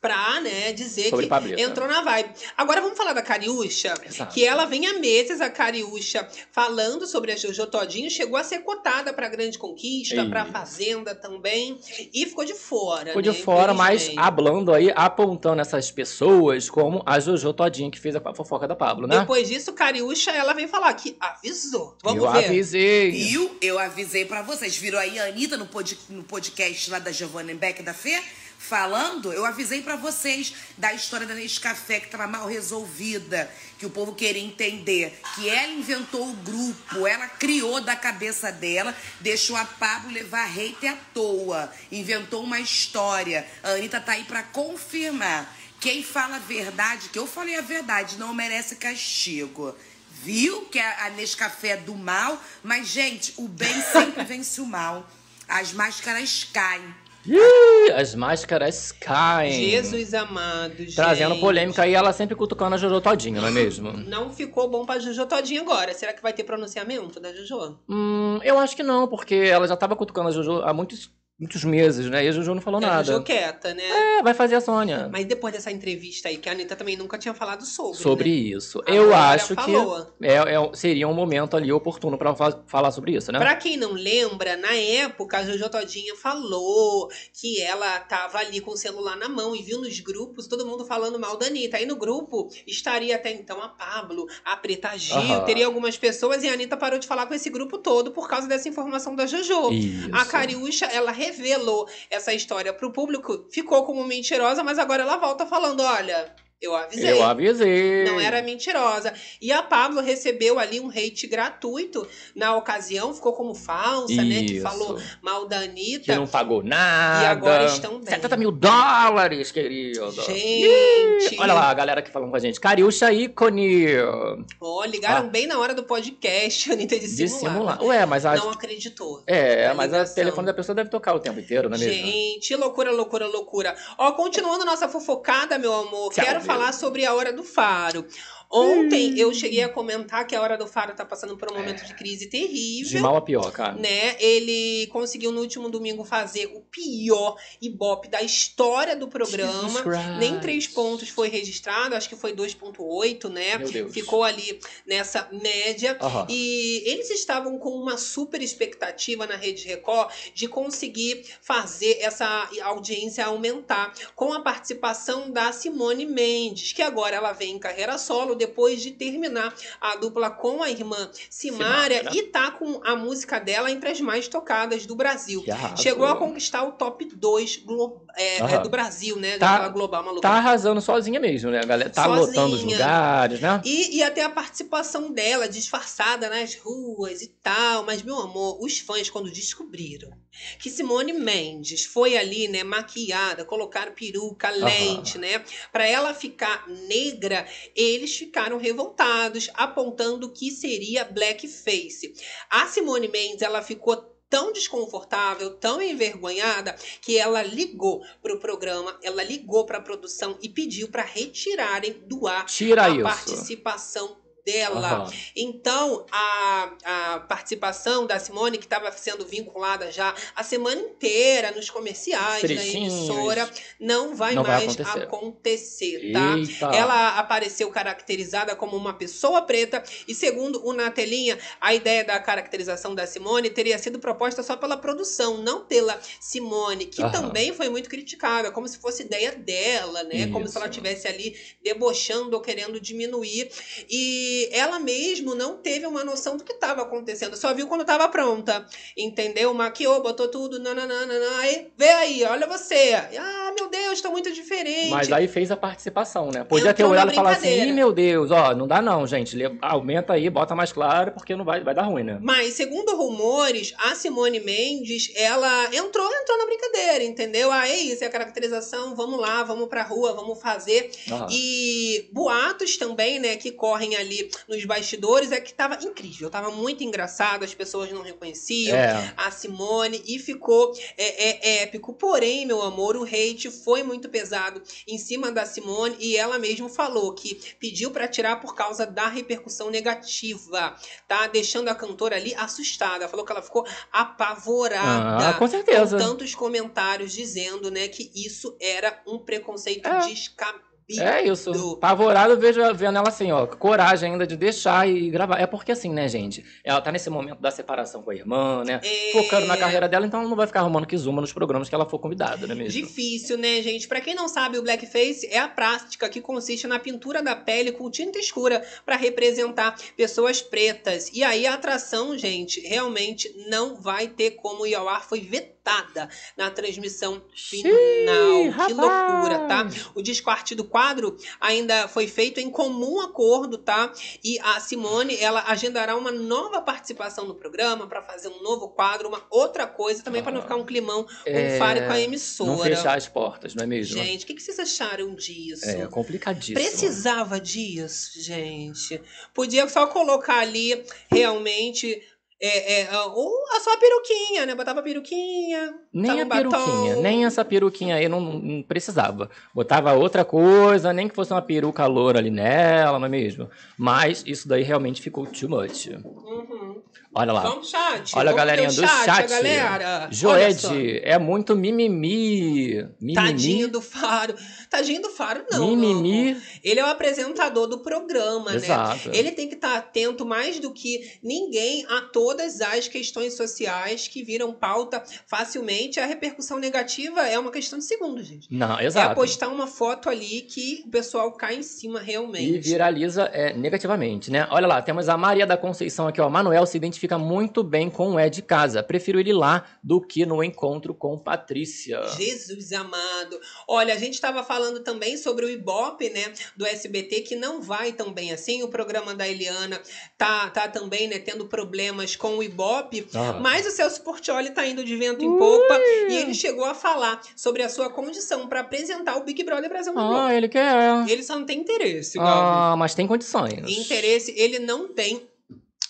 pra, né, dizer Sobre que entrou na vibe. Agora vamos falar da Cariúcha, Exato. que ela vem há meses, a Cariúcha, falando sobre a Jojo Todinho, chegou a ser cotada pra Grande Conquista, Ei. pra Fazenda também, e ficou de fora, Ficou né, de fora, mas hablando aí, apontando essas pessoas como a Jojo Todinho, que fez a fofoca da Pablo, né? Depois disso, Cariúcha, ela vem falar que avisou. Vamos Eu ver. avisei. Viu? Eu aviei pra vocês. Viram aí a Anitta no, pod- no podcast lá da Giovanna Beck da Fê? Falando, eu avisei pra vocês da história da Nescafé que tava mal resolvida, que o povo queria entender, que ela inventou o grupo, ela criou da cabeça dela, deixou a Pablo levar hater à toa, inventou uma história. A Anitta tá aí pra confirmar. Quem fala a verdade, que eu falei a verdade, não merece castigo. Viu que a a Nescafé é do mal, mas, gente, o bem sempre vence o mal. As máscaras caem. As máscaras caem. Jesus amado, Trazendo gente. polêmica aí, ela sempre cutucando a Jojo todinho, não é mesmo? Não ficou bom pra Jojo todinha agora. Será que vai ter pronunciamento da Jojo? Hum, eu acho que não, porque ela já tava cutucando a Jojo há muitos, muitos meses, né? E a Jojo não falou É, a nada. Jojo quieta, né? É, vai fazer a Sônia. Mas depois dessa entrevista aí, que a Anitta também nunca tinha falado sobre. Sobre né? isso. Agora eu acho que é, é- seria um momento ali oportuno pra fa- falar sobre isso, né? Pra quem não lembra, na época a Jojo Todinha falou que ela tava ali com o celular na mão e viu nos grupos todo mundo falando mal da Anitta. Aí no grupo estaria até então a Pablo, a Preta Gil, Aham. teria algumas pessoas e a Anitta parou de falar com esse grupo todo por causa dessa informação da Jojo. Isso. A Cariúcha, ela revelou essa história pro público, ficou como mentirosa, mas agora ela volta falando: olha, eu avisei. Eu avisei. Não era mentirosa. E a Pablo recebeu ali um hate gratuito na ocasião, ficou como falsa, né? Que Isso. falou mal da Anitta. Que não pagou nada. E agora estão bem. 70 mil dólares, querido. Gente. Ih, olha lá a galera que falando com a gente. Cariúcha ícone. Ó, ligaram Ah. bem na hora do podcast, a Anitta De simular. Ué, mas a. Não acreditou. É, mas o telefone da pessoa deve tocar o tempo inteiro, não é mesmo? Gente, loucura, loucura, loucura. Ó, continuando nossa fofocada, meu amor, Tchau, quero. Falar sobre a Hora do Faro. Ontem eu cheguei a comentar que a Hora do Faro tá passando por um momento de crise terrível. De mal a pior, cara. né? Ele conseguiu no último domingo fazer o pior ibope da história do programa. Nem três pontos foi registrado, acho que foi 2.8, né? Meu Deus. Ficou ali nessa média. Aham. E eles estavam com uma super expectativa na Rede Record de conseguir fazer essa audiência aumentar com a participação da Simone Mendes, que agora ela vem em carreira solo depois de terminar a dupla com a irmã Simária Simária, e tá com a música dela entre as mais tocadas do Brasil. Chegou a conquistar o top 2 glo- é, é, do Brasil, né? Tá- global maluca. Tá arrasando sozinha mesmo, né? A galera tá Sozinha. lotando os lugares, né? E, e até a participação dela, disfarçada nas ruas e tal. Mas, meu amor, os fãs, quando descobriram que Simone Mendes foi ali, né, maquiada, colocaram peruca, lente, né, pra ela ficar negra, eles ficaram revoltados, apontando que seria blackface. A Simone Mendes, ela ficou tão desconfortável, tão envergonhada, que ela ligou pro programa, ela ligou pra produção e pediu pra retirarem do ar Tira a isso. participação dela. Aham. Então, a, a participação da Simone, que estava sendo vinculada já a semana inteira nos comerciais da Trechinhos. emissora, não vai Não vai mais acontecer. acontecer, tá? Eita. Ela apareceu caracterizada como uma pessoa preta e, segundo o Natelinha, a ideia da caracterização da Simone teria sido proposta só pela produção, não pela Simone, que Aham. também foi muito criticada, como se fosse ideia dela, né? Como se ela Isso. estivesse ali debochando ou querendo diminuir. E ela mesmo não teve uma noção do que estava acontecendo, só viu quando estava pronta, entendeu? Maquiou, botou tudo, nananana, aí vê aí, olha você. Ah, meu Deus, tô muito diferente. Mas aí fez a participação, né? Podia ter Entrou na olhado e falar assim. Ih, meu Deus, ó, não dá não, gente. Aumenta aí, bota mais claro, porque não vai, vai dar ruim, né? Mas, segundo rumores, a Simone Mendes, ela entrou, entrou na brincadeira, entendeu? Ah, é isso, é a caracterização, vamos lá, vamos pra rua, vamos fazer. E boatos também, né, que correm ali nos bastidores, é que tava incrível, tava muito engraçado, as pessoas não reconheciam É. a Simone e ficou é, é, épico. Porém, meu amor, o hate foi muito pesado em cima da Simone e ela mesma falou que pediu pra tirar por causa da repercussão negativa, tá? Deixando a cantora ali assustada. Falou que ela ficou apavorada. Ah, com certeza. Com tantos comentários dizendo, né, que isso era um preconceito É. descabido. É isso. Apavorado, eu vejo vendo ela assim, ó, coragem ainda de deixar e gravar. É porque assim, né, gente? Ela tá nesse momento da separação com a irmã, né? É. Focando na carreira dela, então ela não vai ficar arrumando Kizuma nos programas que ela for convidada, não é mesmo? Difícil, né, gente? Pra quem não sabe, o blackface é a prática que consiste na pintura da pele com tinta escura pra representar pessoas pretas. E aí a atração, gente, realmente não vai ter como ir ao ar. Foi vetado cortada na transmissão final. que rapaz! loucura, tá? O descarte do quadro ainda foi feito em comum acordo, tá? E a Simone, ela agendará uma nova participação no programa para fazer um novo quadro, uma outra coisa também para não ficar um climão com É, o Faro e com a emissora. Não fechar as portas, não é mesmo? Gente, o que, que vocês acharam disso? É complicadíssimo. Precisava disso, gente. Podia só colocar ali realmente. É, é, ou a sua peruquinha, né? Botava a peruquinha. Nem a peruquinha, batom. nem essa peruquinha aí não, não precisava. Botava outra coisa, nem que fosse uma peruca loura ali nela, não é mesmo? Mas isso daí realmente ficou too much. Uhum. Olha lá. Vamos chat. Olha a galerinha do chat, chat. Galera. Joed, é muito mimimi. Mimimi. Tadinho do Faro. Tadinho do Faro, não. Mimimi. amor. Ele é o apresentador do programa, Exato. né? Ele tem que estar atento mais do que ninguém a todas as questões sociais que viram pauta facilmente. A repercussão negativa é uma questão de segundos, gente. Não, É exato. postar uma foto ali que o pessoal cai em cima realmente. E viraliza é, negativamente, né? Olha lá, temos a Maria da Conceição aqui, ó. Manuel se identifica muito bem com o Ed Casa. Prefiro ele lá do que no encontro com Patrícia. Jesus amado. Olha, a gente estava falando também sobre o Ibope, né, do SBT, que não vai tão bem assim. O programa da Eliana tá, tá também, né, tendo problemas com o Ibope. Ah. Mas o Celso Portioli tá indo de vento em popa e ele chegou a falar sobre a sua condição para apresentar o Big Brother Brasil no Ah, Globo. ele quer. Ele só não tem interesse, Gabi. Ah, mas tem condições. Interesse ele não tem.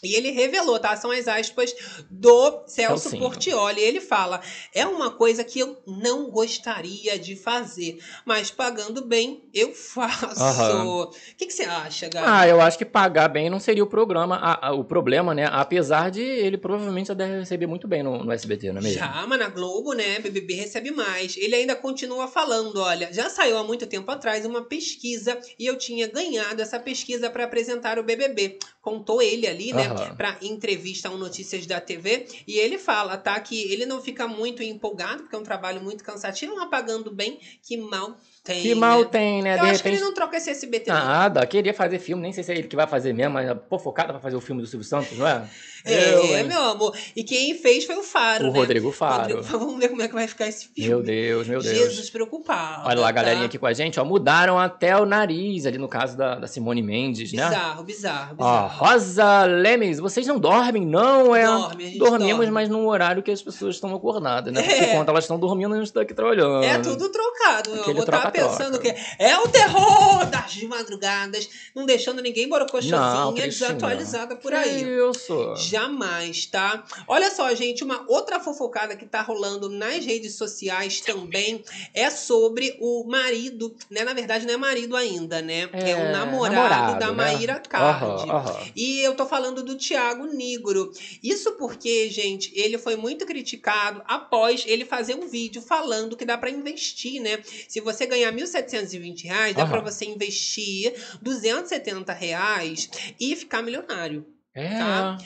E ele revelou, tá? São as aspas do Celso Celcinho. Portioli. Ele fala: é uma coisa que eu não gostaria de fazer, mas pagando bem, eu faço. O que, que você acha, Gabi? Ah, eu acho que pagar bem não seria o programa, a- a- o problema, né? Apesar de ele provavelmente já deve receber muito bem no, no SBT, não é mesmo? Já, mas na Globo, né, BBB recebe mais. Ele ainda continua falando, olha, já saiu há muito tempo atrás uma pesquisa e eu tinha ganhado essa pesquisa para apresentar o BBB. Contou ele ali, né, Aham. para entrevista ao Notícias da TV, e ele fala, tá, que ele não fica muito empolgado, porque é um trabalho muito cansativo, mas pagando bem, que mal tem, Que mal né? tem, né? Eu de acho que repente. ele não troca esse SBT, não. Nada, queria fazer filme, nem sei se é ele que vai fazer mesmo, mas pô, focada pra fazer o filme do Silvio Santos, não é? É, Eu, hein? meu amor. E quem fez foi o Faro, O né? Rodrigo Faro. Rodrigo- Vamos ver como é que vai ficar esse filme. Meu Deus, meu Deus. Jesus preocupado. Olha lá, a galerinha tá? aqui com a gente, ó. Mudaram até o nariz ali no caso da, da Simone Mendes, né? Bizarro, bizarro, Ó, bizarro. Rosa Lemes, vocês não dormem, não? É, Dorme, Dormimos, dorme. mas num horário que as pessoas estão acordadas, né? Porque É. enquanto elas estão dormindo, a gente tá aqui trabalhando. É tudo trocado, meu Aquele amor. Tava troca-troca. pensando que é o terror das madrugadas, não deixando ninguém borocochosinha desatualizada por aí. Isso. Jamais, tá? Olha só, gente, uma outra fofocada que tá rolando nas redes sociais também é sobre o marido, né? Na verdade, não é marido ainda, né? É, o namorado, namorado, da né? Maíra Card. Aham, aham. E eu tô falando do Thiago Nigro. Isso porque, gente, ele foi muito criticado após ele fazer um vídeo falando que dá pra investir, né? Se você ganhar 1.720 reais, dá pra você investir 270 reais e ficar milionário. É. Tá?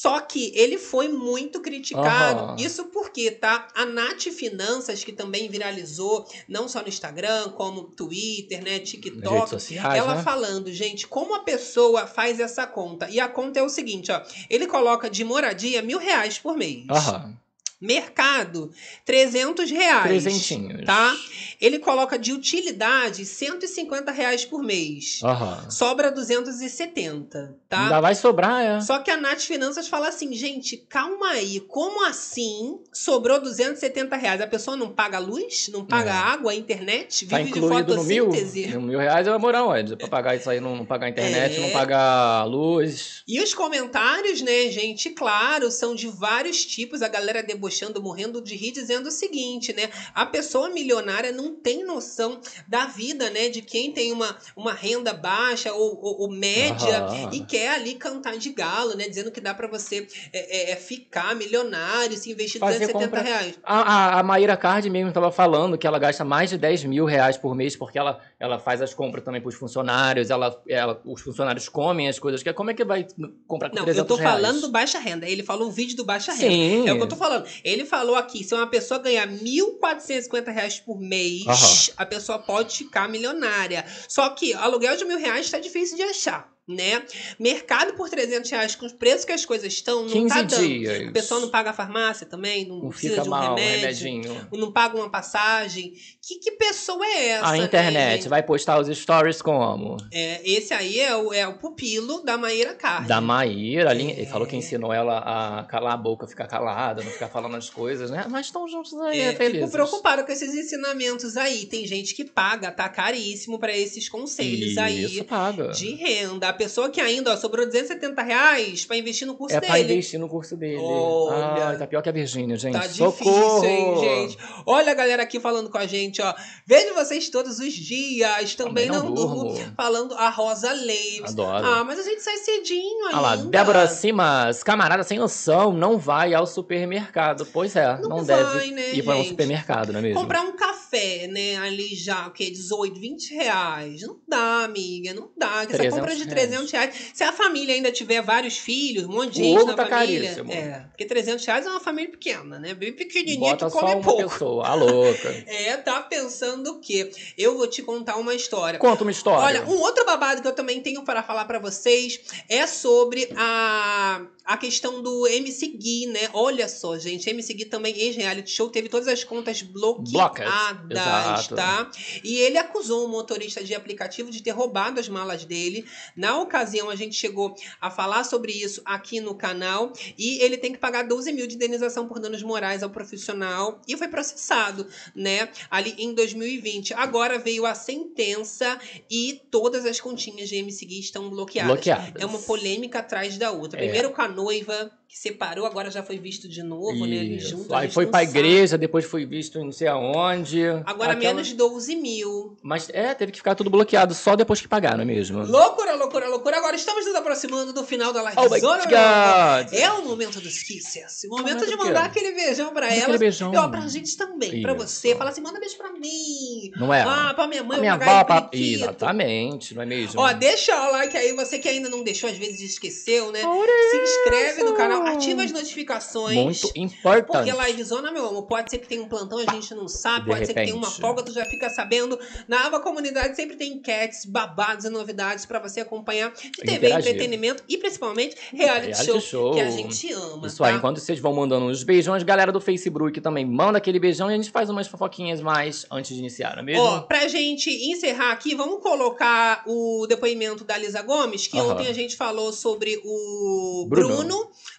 Só que ele foi muito criticado. Aham. Isso porque, tá? A Nath Finanças, que também viralizou, não só no Instagram, como Twitter, né? TikTok. sociais, ela né? falando, gente, como a pessoa faz essa conta? E a conta é o seguinte, ó. Ele coloca de moradia mil reais por mês. Aham. Mercado, 300 reais. Trezentinhos. Tá? Ele coloca de utilidade 150 reais por mês. Aham. Sobra 270, tá? Ainda vai sobrar, é. Só que a Nath Finanças fala assim, gente, calma aí, como assim sobrou 270 reais? A pessoa não paga luz? Não paga É. água, internet? Tá Vive de incluído no mil? fotossíntese? No mil reais vou morar onde? Pra pagar isso aí, não, não pagar internet, É. não pagar luz. E os comentários, né, gente, claro, são de vários tipos. A galera debochando, morrendo de rir, dizendo o seguinte, né? A pessoa milionária não tem noção da vida, né? De quem tem uma, uma renda baixa ou, ou- ou média Aham. e quer ali cantar de galo, né? Dizendo que dá pra você é, é, é, ficar milionário se investir Fazer 270 compra- reais. A, a, a Maíra Card mesmo estava falando que ela gasta mais de 10 mil reais por mês porque ela, ela faz as compras também para os funcionários, ela, ela, os funcionários comem as coisas. que Como é que vai comprar com Não, 300 eu tô reais? falando do baixa renda. Ele falou um vídeo do baixa renda. Sim. É o que eu tô falando. Ele falou aqui, se uma pessoa ganhar 1.450 reais por mês, Aham. a pessoa pode ficar milionária. Só que aluguel de mil reais tá difícil de achar. Né? Mercado por 300 reais, com os preços que as coisas estão, não 15 tá dando. dias. O pessoal não paga a farmácia também, não, Não precisa fica de um mal, remédio, remedinho. não paga uma passagem. Que, que pessoa é essa? A né, internet gente? vai postar os stories como? É, esse aí é o, é o pupilo da Maíra Cardi. Da Maíra, ali, ele É. falou que ensinou ela a calar a boca, ficar calada, não ficar falando as coisas, né? Mas estão juntos aí, É, é, felizes. fico preocupada com esses ensinamentos aí. Tem gente que paga, tá caríssimo pra esses conselhos aí Isso, paga. de renda. Pessoa que ainda, ó, sobrou 270 reais pra investir no curso É pra dele. investir no curso dele. Olha. Ai, tá pior que a Virgínia, gente. Tá Socorro! difícil, hein, gente? Olha a galera aqui falando com a gente, ó. Vejo vocês todos os dias. Também, Também não não, durmo. durmo. Falando a Rosa Leves. Adoro. Ah, mas a gente sai cedinho ainda. Olha lá, Débora Simas, camarada sem noção, não vai ao supermercado. Pois é, não, Não deve vai, né, ir para um supermercado, não é mesmo? Comprar um café, né, ali já, o quê? 18, 20 reais. Não dá, amiga, não dá. Que Essa 300 compra de reais. 300 reais. Se a família ainda tiver vários filhos, um monte de gente na tá família. caríssimo. É, porque 300 reais é uma família pequena, né? Bem pequenininha Bota que só come uma pouco. pessoa, a louca. É, tá pensando o quê? Eu vou te contar uma história. Conta uma história. Olha, um outro babado que eu também tenho para falar para vocês é sobre a, a questão do MC Gui, né? Olha só, gente, MC Gui também, ex-reality show, teve todas as contas bloqueadas, tá? E ele acusou um motorista de aplicativo de ter roubado as malas dele. Na ocasião, a gente chegou a falar sobre isso aqui no canal e ele tem que pagar 12 mil de indenização por danos morais ao profissional e foi processado, né? Ali em 2020. Agora veio a sentença e todas as continhas de MC Gui estão bloqueadas. Bloqueadas. É uma polêmica atrás da outra. É. Primeiro com a noiva, que separou, agora já foi visto de novo, né? Eles juntos. Aí foi pra sabe. igreja, depois foi visto em não sei aonde. Agora Aquela- menos de 12 mil. Mas é, teve que ficar tudo bloqueado só depois que pagar, não é mesmo? Loucura, loucura, loucura. Agora estamos nos aproximando do final da live. Oh my Zona, God. É o momento dos kisses. O momento, Momento de mandar aquele beijão pra elas. aquele beijão. E ó, pra gente também. Pra Isso. você. Fala assim, manda beijo pra mim. Não é? Ah, pra minha mãe, minha pra Gabi avó, pra... Exatamente, não é mesmo? Ó, deixa o like aí, você que ainda não deixou, às vezes esqueceu, né? Se inscreve no canal, ativa as notificações. Muito importante. Porque livezona, meu amor, pode ser que tenha um plantão, a gente não sabe, De pode ser que tenha uma repente. folga, tu já fica sabendo. Na aba comunidade sempre tem enquetes, babados e novidades pra você acompanhar de TV, Interagir. entretenimento e principalmente reality, Reality show, show. que a gente ama. Isso aí, tá? enquanto vocês vão mandando uns beijões, galera do Facebook também manda aquele beijão e a gente faz umas fofoquinhas mais antes de iniciar, não é mesmo? Ó, pra gente encerrar aqui, vamos colocar o depoimento da Lisa Gomes, que Aham. ontem a gente falou sobre o Bruno. Bruno,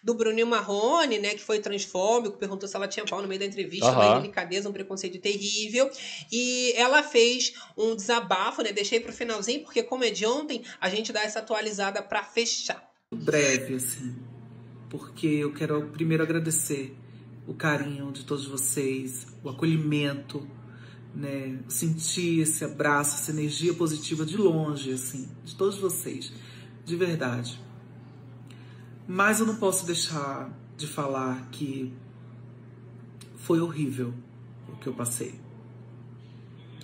do Bruninho Marrone, né, que foi transfóbico, perguntou se ela tinha pau no meio da entrevista, Aham. uma indelicadeza, um preconceito terrível. E ela fez um desabafo, né, deixei pro finalzinho, porque como é de ontem, a gente dá essa atualizada pra fechar. breve, assim, porque eu quero primeiro agradecer o carinho de todos vocês, o acolhimento, né, sentir esse abraço, essa energia positiva de longe, assim, de todos vocês, de verdade. Mas eu não posso deixar de falar que foi horrível o que eu passei.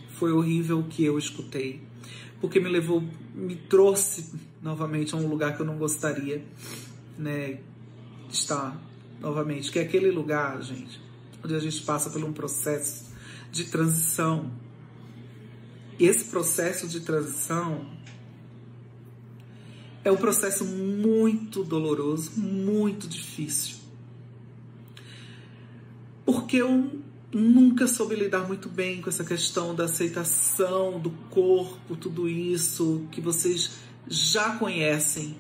Foi horrível o que eu escutei, porque me levou, me trouxe novamente a um lugar que eu não gostaria, né, estar novamente, que é aquele lugar, gente, onde a gente passa por um processo de transição. E esse processo de transição é um processo muito doloroso, muito difícil. Porque eu nunca soube lidar muito bem com essa questão da aceitação do corpo, tudo isso que vocês já conhecem.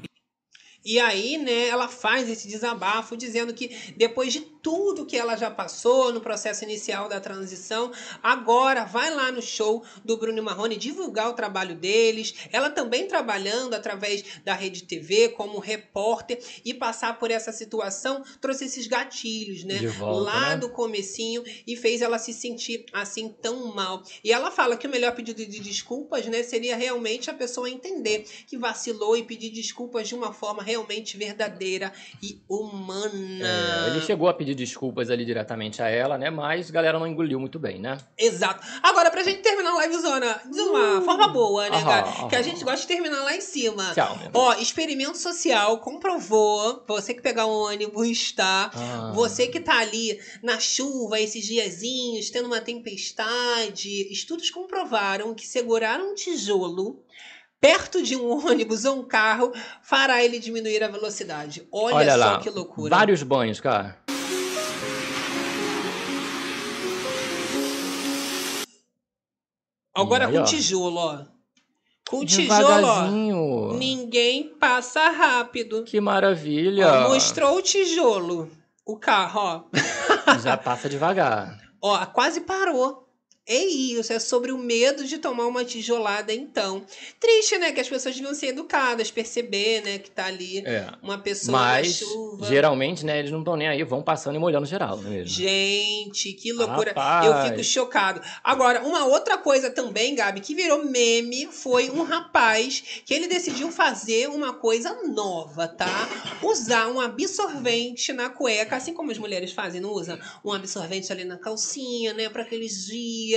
E aí, né, ela faz esse desabafo dizendo que depois de tudo que ela já passou no processo inicial da transição, agora vai lá no show do Bruno Marrone divulgar o trabalho deles. Ela também trabalhando através da Rede TV como repórter e passar por essa situação trouxe esses gatilhos, né? Volta, lá né? do comecinho e fez ela se sentir assim tão mal. E ela fala que o melhor pedido de desculpas, né, seria realmente a pessoa entender que vacilou e pedir desculpas de uma forma realmente verdadeira e humana. É, ele chegou a pedir desculpas ali diretamente a ela, né? Mas a galera não engoliu muito bem, né? Exato. Agora, pra gente terminar a livezona de uma forma boa, né, Aham, cara? aham. Que a gente gosta de terminar lá em cima. Tchau, Ó, experimento social comprovou, você que pegar um ônibus, tá? Ah. Você que tá ali na chuva, esses diazinhos, tendo uma tempestade, estudos comprovaram que segurar um tijolo perto de um ônibus ou um carro fará ele diminuir a velocidade. Olha, Olha só lá, que loucura. vários banhos, cara. Agora com tijolo, ó. Com tijolo, ó. Ninguém passa rápido. Que maravilha. Ó, mostrou o tijolo. O carro, ó. Já passa devagar. Ó, quase parou. É isso, é sobre o medo de tomar uma tijolada, então. Triste, né? Que as pessoas deviam ser educadas, perceber, né? Que tá ali É. uma pessoa Mas, na chuva. geralmente, né, eles não estão nem aí, vão passando e molhando geral, não é mesmo? Gente, que loucura. Rapaz. Eu fico chocado. Agora, uma outra coisa também, Gabi, que virou meme foi um rapaz que ele decidiu fazer uma coisa nova, tá? Usar um absorvente na cueca, assim como as mulheres fazem, não usam um absorvente ali na calcinha, né, para aqueles dias.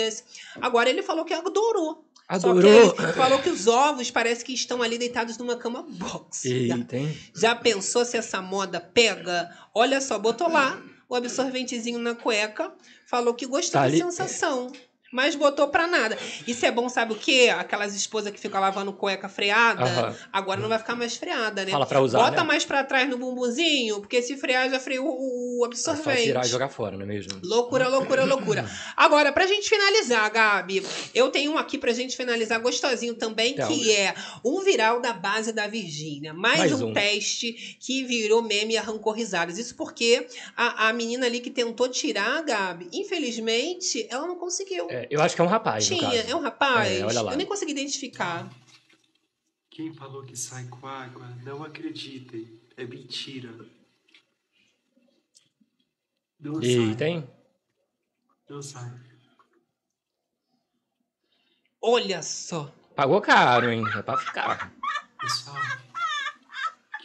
Agora ele falou que adorou. Só que Adorou. falou que os ovos parece que estão ali deitados numa cama box. Eita, hein? Já pensou se essa moda pega? Olha só, botou lá o absorventezinho na cueca, falou que gostou Tá da ali- sensação. Mas botou pra nada. Isso é bom, sabe o quê? Aquelas esposas que ficam lavando cueca freada, Aham. agora não vai ficar mais freada, né? Fala pra usar, Bota né? mais pra trás no bumbumzinho, porque se frear já freou o, o É só absorvente. tirar e jogar fora, não é mesmo? Loucura, loucura, loucura. Agora, pra gente finalizar, Gabi, eu tenho um aqui pra gente finalizar gostosinho também, Então. que é um viral da base da Virgínia. Mais, Mais um, um. teste que virou meme e arrancou risadas. Isso porque a, a menina ali que tentou tirar, Gabi, infelizmente, ela não conseguiu. É, eu acho que é um rapaz, no Tinha, caso. é um rapaz. É, olha lá. Eu nem consegui identificar. Quem falou que sai com água, não acreditem. É mentira. Não Eita, sai. hein? Não sai. Olha só. Pagou caro, hein? É pra ficar. Pessoal,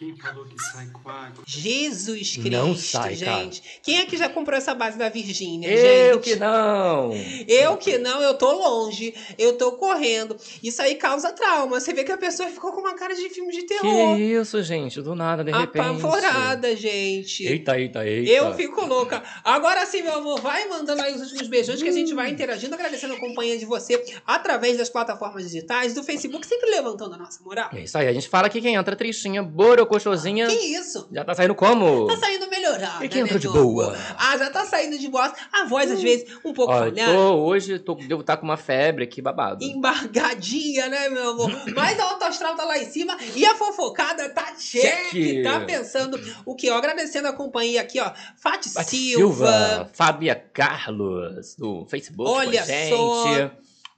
quem falou que sai com água? Jesus Cristo, Não sai, gente. Quem é que já comprou essa base da Virgínia, Eu gente? que não! Eu que não, eu tô longe, eu tô correndo. Isso aí causa trauma. Você vê que a pessoa ficou com uma cara de filme de Que terror. isso, gente? Do nada, de repente. Apavorada, gente. Eita, eita, eita. Eu fico louca. Agora sim, meu amor, vai mandando aí os últimos beijões que a gente vai interagindo, agradecendo a companhia de você através das plataformas digitais, do Facebook, sempre levantando a nossa moral. É isso aí, a gente fala que quem entra tristinha, borocochosinha, Que isso? já tá saindo como? Tá saindo melhorada. E quem né, entrou de boa? Ah, já tá saindo de boa. A voz, às vezes, um pouco falhada. hoje tô, devo estar com uma febre aqui babado. embargadinha, né, meu amor? Mas a alta astral tá lá em cima e a fofocada tá cheque. Tá pensando o que? Ó, agradecendo a companhia aqui, ó. Fati Silva. Silva, Fábia Carlos, do Facebook Olha só.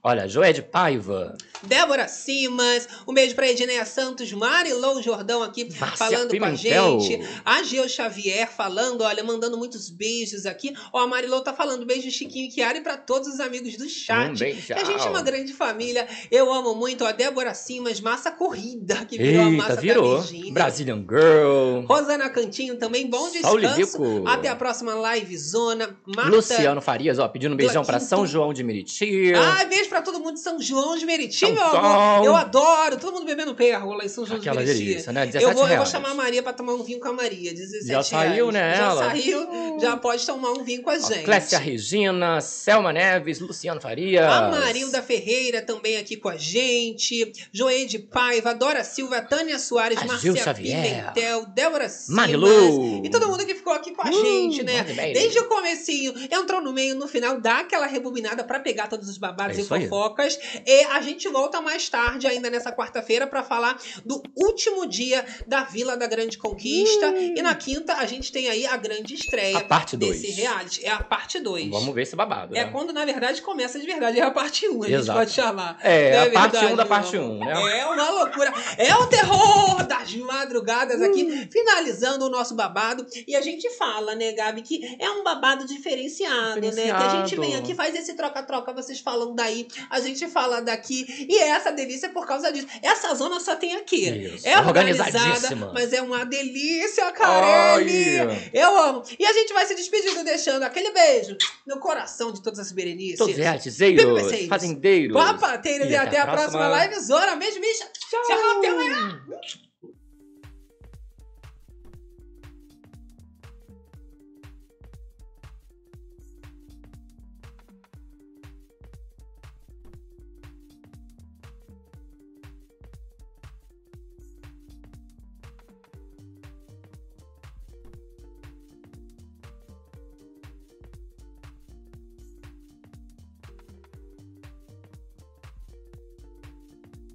Olha, Joé de Paiva. Débora Simas, um beijo pra Edneia Santos, Marilou Jordão aqui Márcia falando Pimentel. com a gente. A Geo Xavier falando, olha, mandando muitos beijos aqui. Ó, a Marilou tá falando beijo Chiquinho e Chiara e pra todos os amigos do chat. Um beijão. Que a gente é uma grande família. Eu amo muito, ó, Débora Simas, Massa Corrida, que virou a Eita, massa da virou. Virgínia. Brazilian Girl. Rosana Cantinho também, bom descanso. Até a próxima live zona. Marta. Luciano Farias, ó, pedindo um beijão pra Quinto. São João de Meriti. Ai, beijo pra todo mundo de São João de Meriti, São meu amor. Eu adoro. Todo mundo bebendo perro lá em São João Aquela de Meriti. delícia, né? Eu 17 vou, eu vou chamar a Maria pra tomar um vinho com a Maria. 17 Já saiu, reais. né, Já ela? saiu, já pode tomar um vinho com a gente. Clécia Regina, Selma Neves, Luciano Farias. A Marilda Ferreira também aqui com a gente. Joede Paiva, Dora Silva, Tânia Soares, A Marcia Gil Xavier. Pimentel, Débora Simas. Marilu. E todo mundo que ficou aqui com a Uh, gente, né? Desde o comecinho, entrou no meio, no final, dá aquela rebobinada pra pegar todos os babados É e. fofocas. E a gente volta mais tarde, ainda nessa quarta-feira, pra falar do último dia da Vila da Grande Conquista. E na quinta, a gente tem aí a grande estreia A parte desse dois. reality. É a parte 2. Vamos ver esse babado, É né? quando, na verdade, começa de verdade. É a parte 1, um, a gente Exato. pode chamar. É, Não a parte verdade, 1 da meu parte amor? 1, né? É uma loucura. É o terror das madrugadas aqui, finalizando o nosso babado. E a gente fala, né, Gabi, que é um babado diferenciado, né? Que a gente vem Diferenciado. aqui, faz esse troca-troca, vocês falam daí, a gente fala daqui. E é essa delícia por causa disso. Essa zona só tem aqui. Isso, É organizada, mas é uma delícia, Carelli. Ai. Eu amo. E a gente vai se despedindo, deixando aquele beijo no coração de todas as Berenices. Todos Bebeceiros, fazendeiros. Papateiros e, até a próxima, live zona. Beijo, bicha. Tchau. Até amanhã.